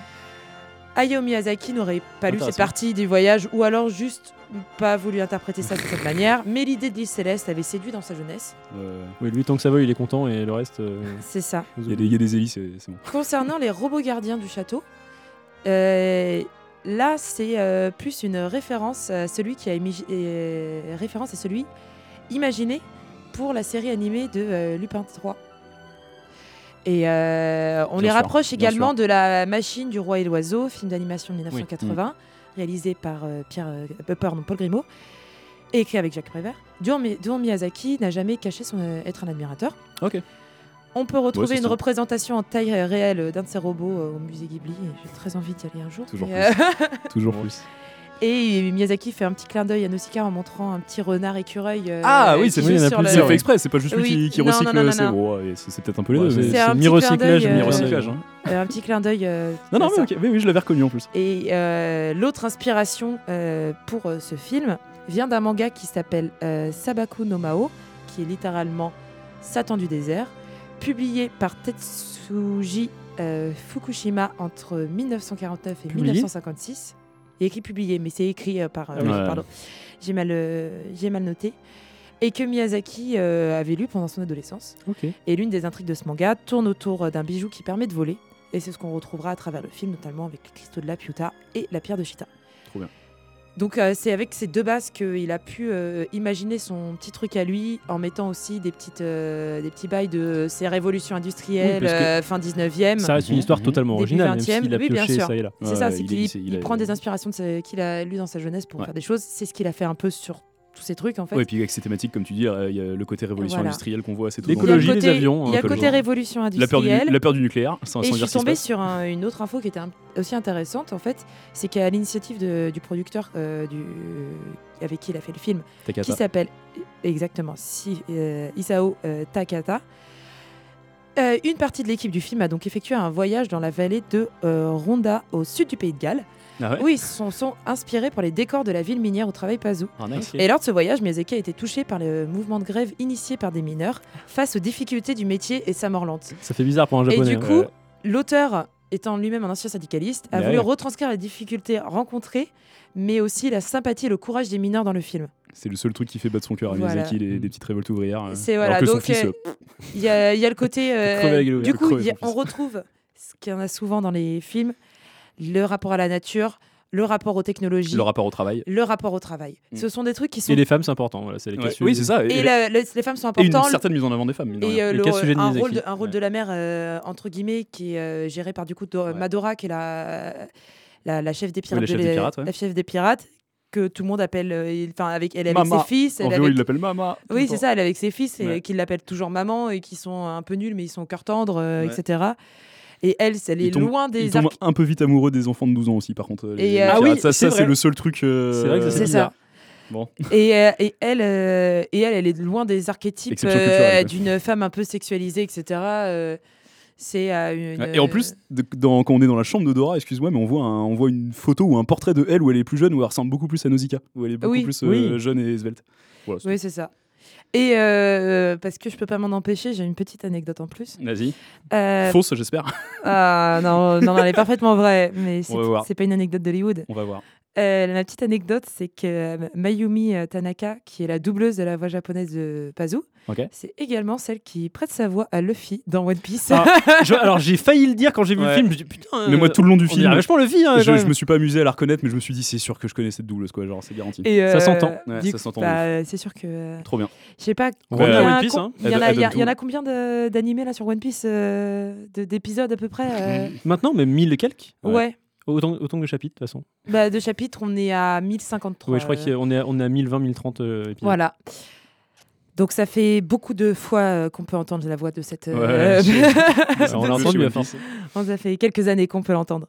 Hayao Miyazaki n'aurait pas lu cette partie du voyage, ou alors juste pas voulu interpréter ça de cette manière, mais l'idée de l'île céleste avait séduit dans sa jeunesse. Euh, Oui, lui, tant que ça va, il est content et le reste. euh, C'est ça. Il y, a des- il y a des hélices, c'est bon. Concernant les robots gardiens du château, là c'est euh, plus une référence à celui qui a euh, référence à celui imaginé pour la série animée de euh, Lupin 3. Et euh, on Bien les sûr, rapproche également de la machine du roi et l'oiseau, film d'animation de 1980, réalisé par euh, Pierre, euh, euh, pardon, Paul Grimaud et écrit avec Jacques Prévert, dont, Mi- dont Miyazaki n'a jamais caché son, euh, être un admirateur. Ok. On peut retrouver une ça. représentation en taille réelle d'un de ces robots euh, au musée Ghibli. J'ai très envie d'y aller un jour. Toujours mais, euh, Toujours plus. Et Miyazaki fait un petit clin d'œil à Nausicaa en montrant un petit renard écureuil. euh, Ah oui, c'est oui, il y en a sur plusieurs. C'est le- fait exprès, c'est pas juste lui Oui, qui, qui non, recycle. c'est peut-être un peu les Ouais, deux. c'est mi-recyclage, clin d'œil, euh, mi-recyclage. recyclage. hein. euh, un petit clin d'œil. euh, Non, non, mais oui, oui, je l'avais reconnu en plus. Et euh, l'autre inspiration euh, pour euh, ce film vient d'un manga qui s'appelle euh, Sabaku no Mao, qui est littéralement Satan du désert, publié par Tetsuji euh, Fukushima entre 1949 et Publié 1956. Et écrit publié, mais c'est écrit euh, par. euh, Ah Ouais. pardon. J'ai mal, euh, j'ai mal noté. Et que Miyazaki avait lu pendant son adolescence. Et l'une des intrigues de ce manga tourne autour d'un bijou qui permet de voler. Et c'est ce qu'on retrouvera à travers le film, notamment avec les cristaux de la Piuta et la pierre de Chita. Trop bien. Donc euh, c'est avec ces deux bases qu'il a pu euh, imaginer son petit truc à lui, en mettant aussi des, petites, euh, des petits bails de ces révolutions industrielles, Oui, fin 19e. Ça reste une Mhm. histoire totalement Début originale, même 20e, s'il a oui, bien pioché sûr. ça et là. C'est Ouais, ça, c'est il qu'il il, prend des inspirations de qu'il a lu dans sa jeunesse pour Ouais. faire des choses. C'est ce qu'il a fait un peu sur tous ces trucs en fait. Ouais, et puis avec ces thématiques, comme tu dis, euh, il y a le côté révolution Voilà. industrielle qu'on voit assez tout L'écologie, les avions, il y a le côté révolution La peur, du, industrielle. la peur du nucléaire, sans, Et sans je suis tombée sur un- une autre info qui était un- aussi intéressante en fait, c'est qu'à l'initiative du producteur euh, du, avec qui il a fait le film, Takata. qui s'appelle exactement si, euh, Isao euh, Takata, euh, une partie de l'équipe du film a donc effectué un voyage dans la vallée de euh, Ronda au sud du pays de Galles, Ah ouais où ils se sont, sont inspirés pour les décors de la ville minière où travaille Pazou. Ah, nice. Et lors de ce voyage, Miyazaki a été touché par le mouvement de grève initié par des mineurs face aux difficultés du métier et sa mort lente. Ça fait bizarre pour un Et japonais. du hein. coup, l'auteur, étant lui-même un ancien syndicaliste, a Bah voulu ouais. retranscrire les difficultés rencontrées, mais aussi la sympathie et le courage des mineurs dans le film. C'est le seul truc qui fait battre son cœur à Voilà. Miyazaki, les, des petites révoltes ouvrières. C'est alors voilà, que son donc fils, euh, il y, a, il y a le côté. euh, du coup, a- on retrouve ce qu'il y en a souvent dans les films le rapport à la nature, le rapport aux technologies, le rapport au travail. le rapport au travail. Mm. Ce sont des trucs qui sont. Et les femmes, c'est important. Voilà, c'est les Ouais. Oui, c'est ça. Et Et, la- le- les femmes sont et une importantes. certaine mise en avant des femmes. Et euh, le- un, rôle de, un rôle Ouais. de la mère, euh, entre guillemets, qui est euh, géré par du coup Ouais. Madora, qui est la, la, la chef des pirates. la chef de des pirates, ouais. la chef des pirates, que tout le monde appelle. euh, Enfin, avec, elle est avec Mama. ses fils. En Elle VO, avec- il l'appelle Mama. Oui, c'est ça, elle est avec ses fils, et Ouais. qui l'appellent toujours maman, et qui sont un peu nuls, mais ils sont cœur tendre, euh, Ouais. etc. Et elle, elle est Il tombe- loin Il des tombe arcs. un peu vite amoureux des enfants de 12 ans aussi, par contre. Et, euh, Ah oui, ça, c'est ça, c'est vrai. le seul truc. euh, C'est vrai que ça, C'est ça. Bon. Et, euh, et elle, euh, et elle, elle est loin des archétypes euh, d'une femme un peu sexualisée, etc. euh, c'est euh, une. Et en plus, de- dans- quand on est dans la chambre de Dora, excuse-moi, mais on voit, un- on voit une photo ou un portrait de elle où elle est plus jeune, où elle ressemble beaucoup plus à Nausicaa, où elle est beaucoup Oui. plus euh, Oui. jeune et svelte. Voilà, c'est Oui, c'est ça. Et euh, parce que je peux pas m'en empêcher, j'ai une petite anecdote en plus. Vas-y. Euh, Fausse, j'espère. ah, non, non, non, elle est parfaitement vraie, mais c'est pas une anecdote d'Hollywood. On va voir. Euh, ma petite anecdote, c'est que euh, Mayumi euh, Tanaka, qui est la doubleuse de la voix japonaise de Pazu, c'est également celle qui prête sa voix à Luffy dans One Piece. Ah, je- alors j'ai failli le dire quand j'ai vu le film. Je me dis putain. Mais moi, tout le long du film, Luffy. hein, je, quand je me suis pas amusé à la reconnaître, mais je me suis dit, c'est sûr que je connais cette doubleuse, quoi. Genre, c'est garanti. Et, Ça s'entend. Ouais, ça s'entend bah, c'est sûr que. Trop bien. Je sais pas. Hein. Il y, en a- y y en combien d'animés là sur One Piece euh, de- D'épisodes à peu près euh, Maintenant, même 1000 et quelques. Ouais. Autant, autant que de chapitres, de toute façon. Bah, de chapitres, on est à 1053. Ouais, je crois qu'on est, à- on est à 1020, 1030 euh, épisodes. Voilà. Donc ça fait beaucoup de fois euh, qu'on peut entendre la voix de cette. Ouais, euh, on l'a entendu à force. ça fait quelques années qu'on peut l'entendre.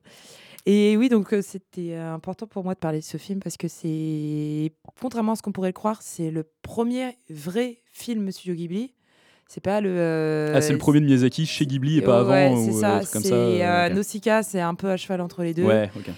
Et oui, donc euh, c'était important pour moi de parler de ce film parce que c'est, contrairement à ce qu'on pourrait le croire, c'est le premier vrai film Studio Ghibli. C'est pas le. euh, Ah, c'est le premier de Miyazaki chez Ghibli et pas Ouais, avant c'est ou ça. comme c'est, ça. euh, euh. Nausicaa, c'est un peu à cheval entre les deux. Ouais, ok.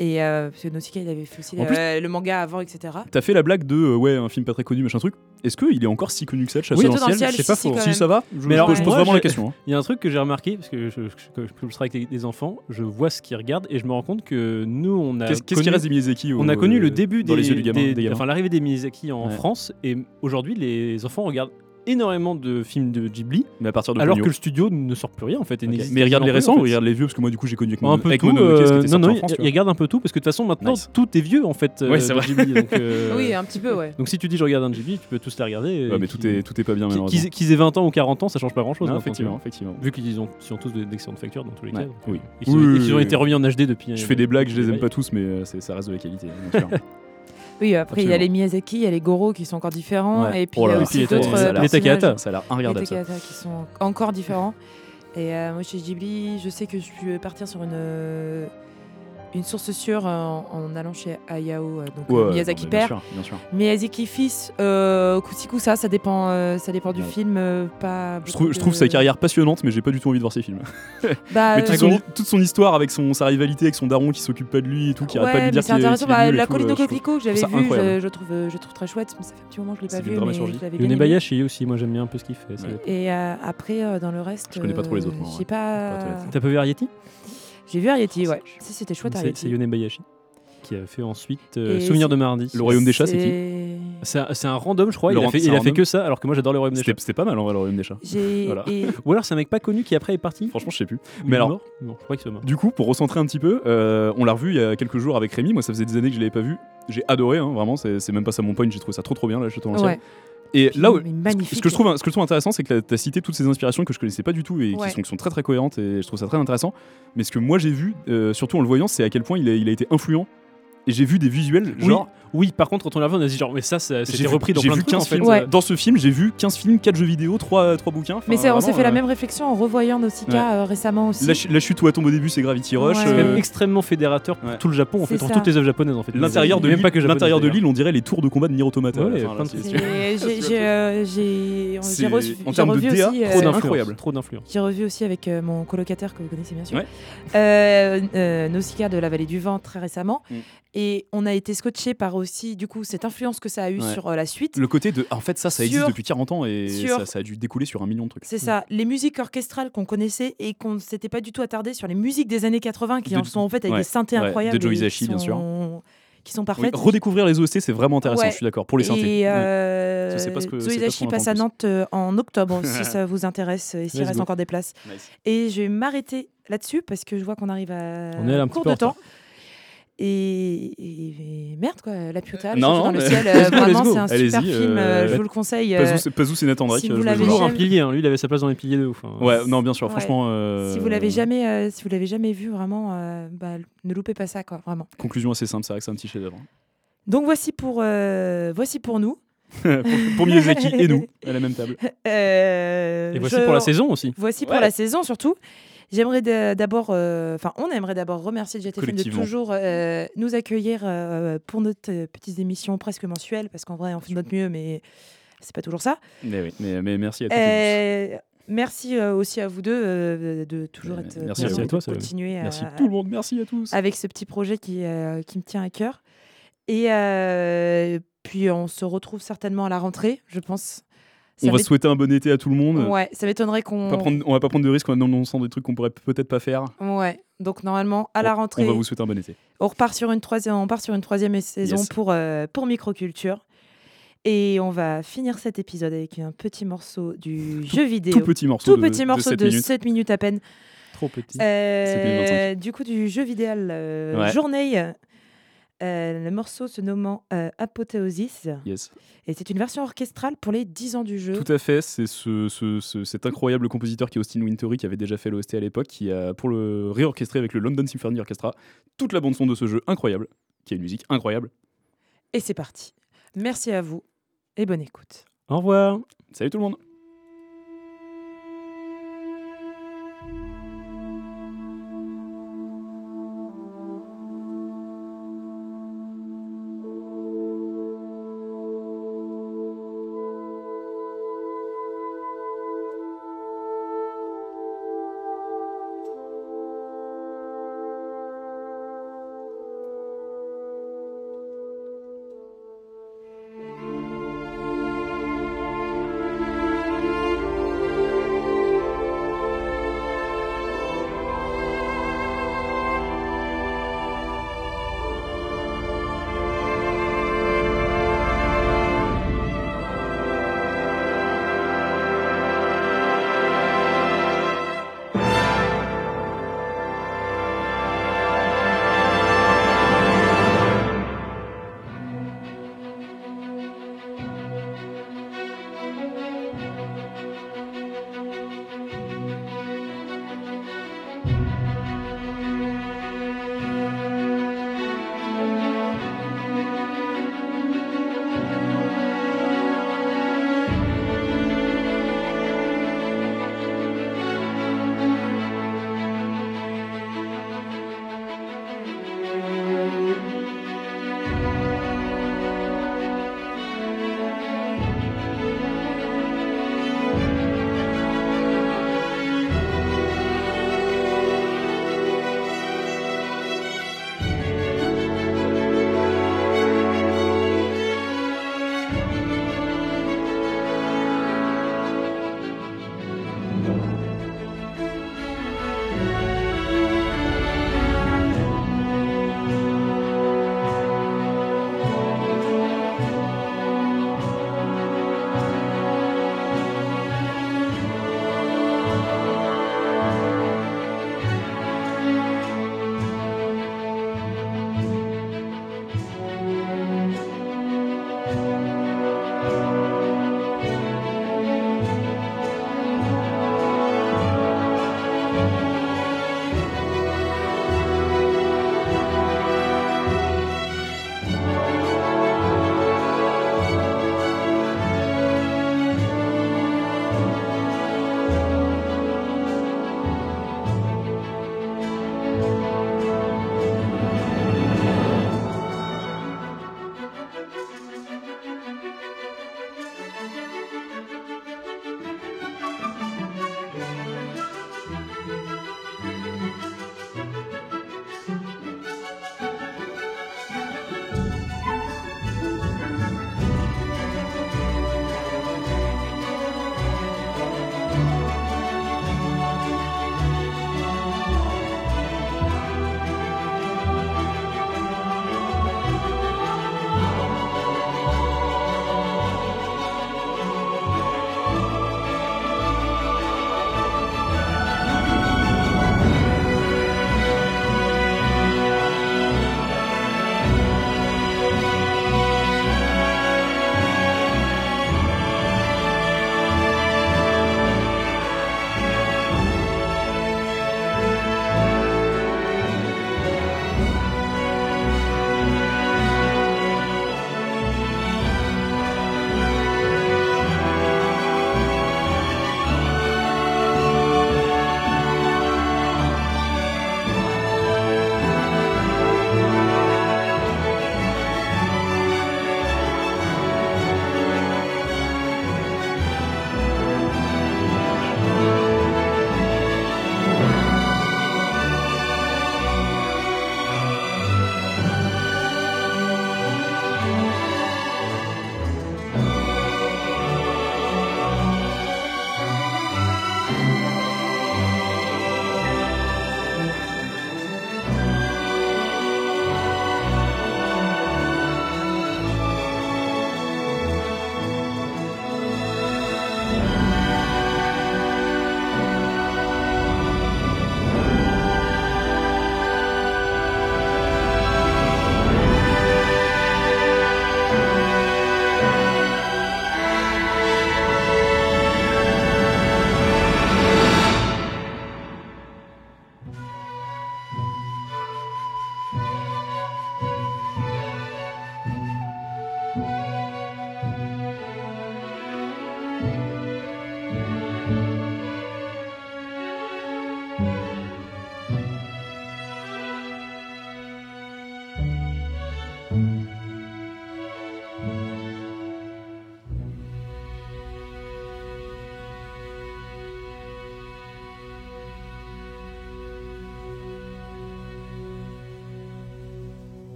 Et euh, parce que Nausicaa, il avait fait aussi euh, le manga avant, etc. T'as fait la blague de euh, ouais un film pas très connu machin truc. Est-ce qu'il est encore si connu que ça, le Oui, Chasseur Château dans dans le ciel? c'est pas si, si, faux. Si ça va, je, Mais alors, je pose moi, vraiment la question. hein. Il y a un truc que j'ai remarqué, parce que je, je, je- je travaille avec des enfants, je vois ce qu'ils regardent et je me rends compte que nous, on a. Qu'est-ce qu'est-ce qui reste des Miyazaki On a connu le début dans des, les yeux du gamin, des- des gamins? enfin l'arrivée des Miyazaki en Ouais. France et aujourd'hui les enfants regardent énormément de films de Ghibli Mais à partir de alors Ponyo. que le studio ne sort plus rien en fait. et Ok. n'existe Mais regarde les récents ou en fait. regarde les vieux? Parce que moi du coup j'ai connu avec, un Mon- peu avec tout. Mononoke, qui euh, était non, non, en France. il regarde un peu tout parce que de toute façon maintenant Nice. tout est vieux en fait. Ouais, c'est de vrai. Ghibli, donc, euh, Oui, un petit peu, ouais. donc si tu dis je regarde un Ghibli, tu peux tous les regarder. Ouais, mais tout est tout est pas bien qu'ils- malheureusement. Qu'ils aient 20 ans ou 40 ans, ça change pas grand chose. Non, effectivement, effectivement. Vu qu'ils ont, ils ont tous de- d'excellentes factures dans tous les Ouais, cas. donc, oui. Et qu'ils ont, été remis en HD depuis. Je euh, fais des blagues, je les aime pas tous, mais euh, ça reste de la qualité. Oui, après, il y a les Miyazaki, il y a les Goro qui sont encore différents. Ouais. Et puis, Oh il y a aussi les d'autres Les. Takahata. Ça a l'air Les regardable ça. Takahata qui sont encore différents. Et euh, moi, chez Ghibli, je sais que je peux partir sur une, euh, une source sûre euh, en, en allant chez Hayao, euh, donc Ouais, euh, ouais, Miyazaki non, mais bien père. sûr, bien sûr. Miyazaki fils, euh, coup-ça, ça dépend, euh, ça dépend du Ouais. film. euh, pas Je trouve, je trouve de- sa carrière passionnante, mais j'ai pas du tout envie de voir ses films. Bah, mais euh, toute son, toute son histoire avec son, sa rivalité avec son daron qui s'occupe pas de lui et tout, qui arrête pas de Ouais, lui dire qu'il est- est Bah, la colline de coquelicot que j'avais vu, je, je trouve, je trouve très chouette. Mais ça fait un petit moment que je l'ai pas vu, mais Yone. Bayashi aussi, moi j'aime bien un peu ce qu'il fait. Et après, dans le reste, Je connais pas trop les autres, ouais. T'as pas vu Ariety J'ai vu Ariety, ouais. Si c'était chouette C'est Ariety. c'est Yone Bayashi qui a fait ensuite euh, Souvenir de mardi. Le Royaume des chats, c'est qui C'est- un, c'est un random, je crois. Le il a fait, il a que ça, alors que moi j'adore le Royaume des C'était chats. c'était pas mal en vrai, le Royaume des chats. J'ai. Voilà. et- Ou alors c'est un mec pas connu qui après est parti. Franchement, je sais plus. Ou Mais alors, mort Non, je crois qu'il soit mort. Du coup, pour recentrer un petit peu, euh, on l'a revu il y a quelques jours avec Rémi. Moi, ça faisait des années que je l'avais pas vu. J'ai adoré, hein, vraiment. C'est c'est même pas ça mon point. J'ai trouvé ça trop trop bien, là, Château l'ancien. Ouais. Et là, où- ce que je trouve, ce que je trouve intéressant, c'est que tu as cité toutes ces inspirations que je connaissais pas du tout et Ouais. qui, sont, qui sont très très cohérentes et je trouve ça très intéressant. Mais ce que moi j'ai vu, euh, surtout en le voyant, c'est à quel point il a, il a été influent. Et j'ai vu des visuels, Oui, genre. oui, par contre, quand on l'a vu, on a dit genre, mais ça, ça- j'ai c'était repris dans plein de trucs, 15 en fait. films. Ouais. Dans ce film, j'ai vu 15 films, 4 jeux vidéo, 3, trois bouquins. Enfin, Mais c'est- on s'est vraiment, fait la euh, même réflexion en revoyant Nausicaa euh, récemment aussi. La, ch- la chute où elle tombe au début, c'est Gravity Rush. Ouais. C'est euh, même extrêmement fédérateur pour Ouais. tout le Japon, en fait, ça. toutes les œuvres japonaises, en fait. L'intérieur de Même l'île, pas que japonaises, l'intérieur de d'ailleurs. l'île, on dirait les tours de combat de Nier Automata. J'ai euh, revu DA, aussi. Trop euh, d'influence. incroyable. Trop d'influence. J'ai revu aussi avec euh, mon colocataire que vous connaissez bien sûr. Euh, euh, Nausicaa de la vallée du vent très récemment. Mm. Et on a été scotché par aussi du coup cette influence que ça a eu Ouais. sur euh, la suite. Le côté de. En fait, ça, ça existe depuis 40 ans et sur- ça, ça a dû découler sur un million de trucs. C'est ça, les musiques orchestrales qu'on connaissait et qu'on ne s'était pas du tout attardé sur les musiques des années 80 qui De- en sont en fait avec ouais, des synthés ouais, incroyables. de Joe Hisaishi, bien sûr. Qui sont Oui, parfaites. redécouvrir les OST, c'est vraiment intéressant, je suis d'accord. Pour les synthés. Et Ouais. euh, pas ce que- ce Hisaishi passe à Nantes euh, en octobre si ça vous intéresse et s'il reste go. encore des places. Nice. Et je vais m'arrêter là-dessus parce que je vois qu'on arrive à court de temps. Et, merde quoi, la Piotale, Non, dans le ciel, euh, vraiment c'est un super film, euh, euh, je vous le conseille. euh, Pazou, c'est- Pazou, c'est Nathan Drake. si euh, vous Toujours un pilier, hein. lui il avait sa place dans les piliers de ouf. hein. Ouais, non, bien sûr, Ouais. franchement. euh, Si vous l'avez jamais, euh, si vous l'avez jamais vu, vraiment, euh, bah, ne loupez pas ça quoi, vraiment. Conclusion assez simple, c'est vrai que c'est un petit chef-d'œuvre. Donc voici pour, euh, voici pour nous. pour, pour Miyazaki et nous, à la même table. Euh, Et voici je- pour la saison aussi. Voici pour la saison surtout. J'aimerais d'abord, euh, enfin, on aimerait d'abord remercier JTFM de toujours euh, nous accueillir euh, pour notre petite émission presque mensuelle, parce qu'en vrai, on fait de notre mieux, mais c'est pas toujours ça. Mais oui, mais, mais merci à tous. merci euh, aussi à vous deux euh, de toujours être merci à toi, de continuer. Merci à- tout le monde, merci à tous. avec ce petit projet qui, euh, qui me tient à cœur. Et puis on se retrouve certainement à la rentrée, je pense. Ça On va souhaiter un bon été à tout le monde. Ouais, ça m'étonnerait qu'on. On, va pas prendre de risques en annonçant des trucs qu'on pourrait peut-être pas faire. Ouais, donc normalement à la rentrée, On va vous souhaiter un bon été. on repart sur une troisième, on part sur une troisième saison Yes. pour euh, pour microculture. Et on va finir cet épisode avec un petit morceau du jeu vidéo. Tout petit morceau Tout de, petit de morceau de minutes. 7 minutes à peine. Trop petit. Euh, 7 minutes 25. du coup, du jeu vidéo euh, Ouais. Journée. Euh, le morceau se nommant euh, Apothéosis. Yes. Et c'est une version orchestrale pour les 10 ans du jeu. Tout à fait, c'est ce, ce- ce- cet incroyable compositeur qui est Austin Wintory, qui avait déjà fait l'OST à l'époque, qui a pour le réorchestrer avec le London Symphony Orchestra toute la bande son de ce jeu incroyable, qui a une musique incroyable. Et c'est parti. Merci à vous et bonne écoute. Au revoir. Salut tout le monde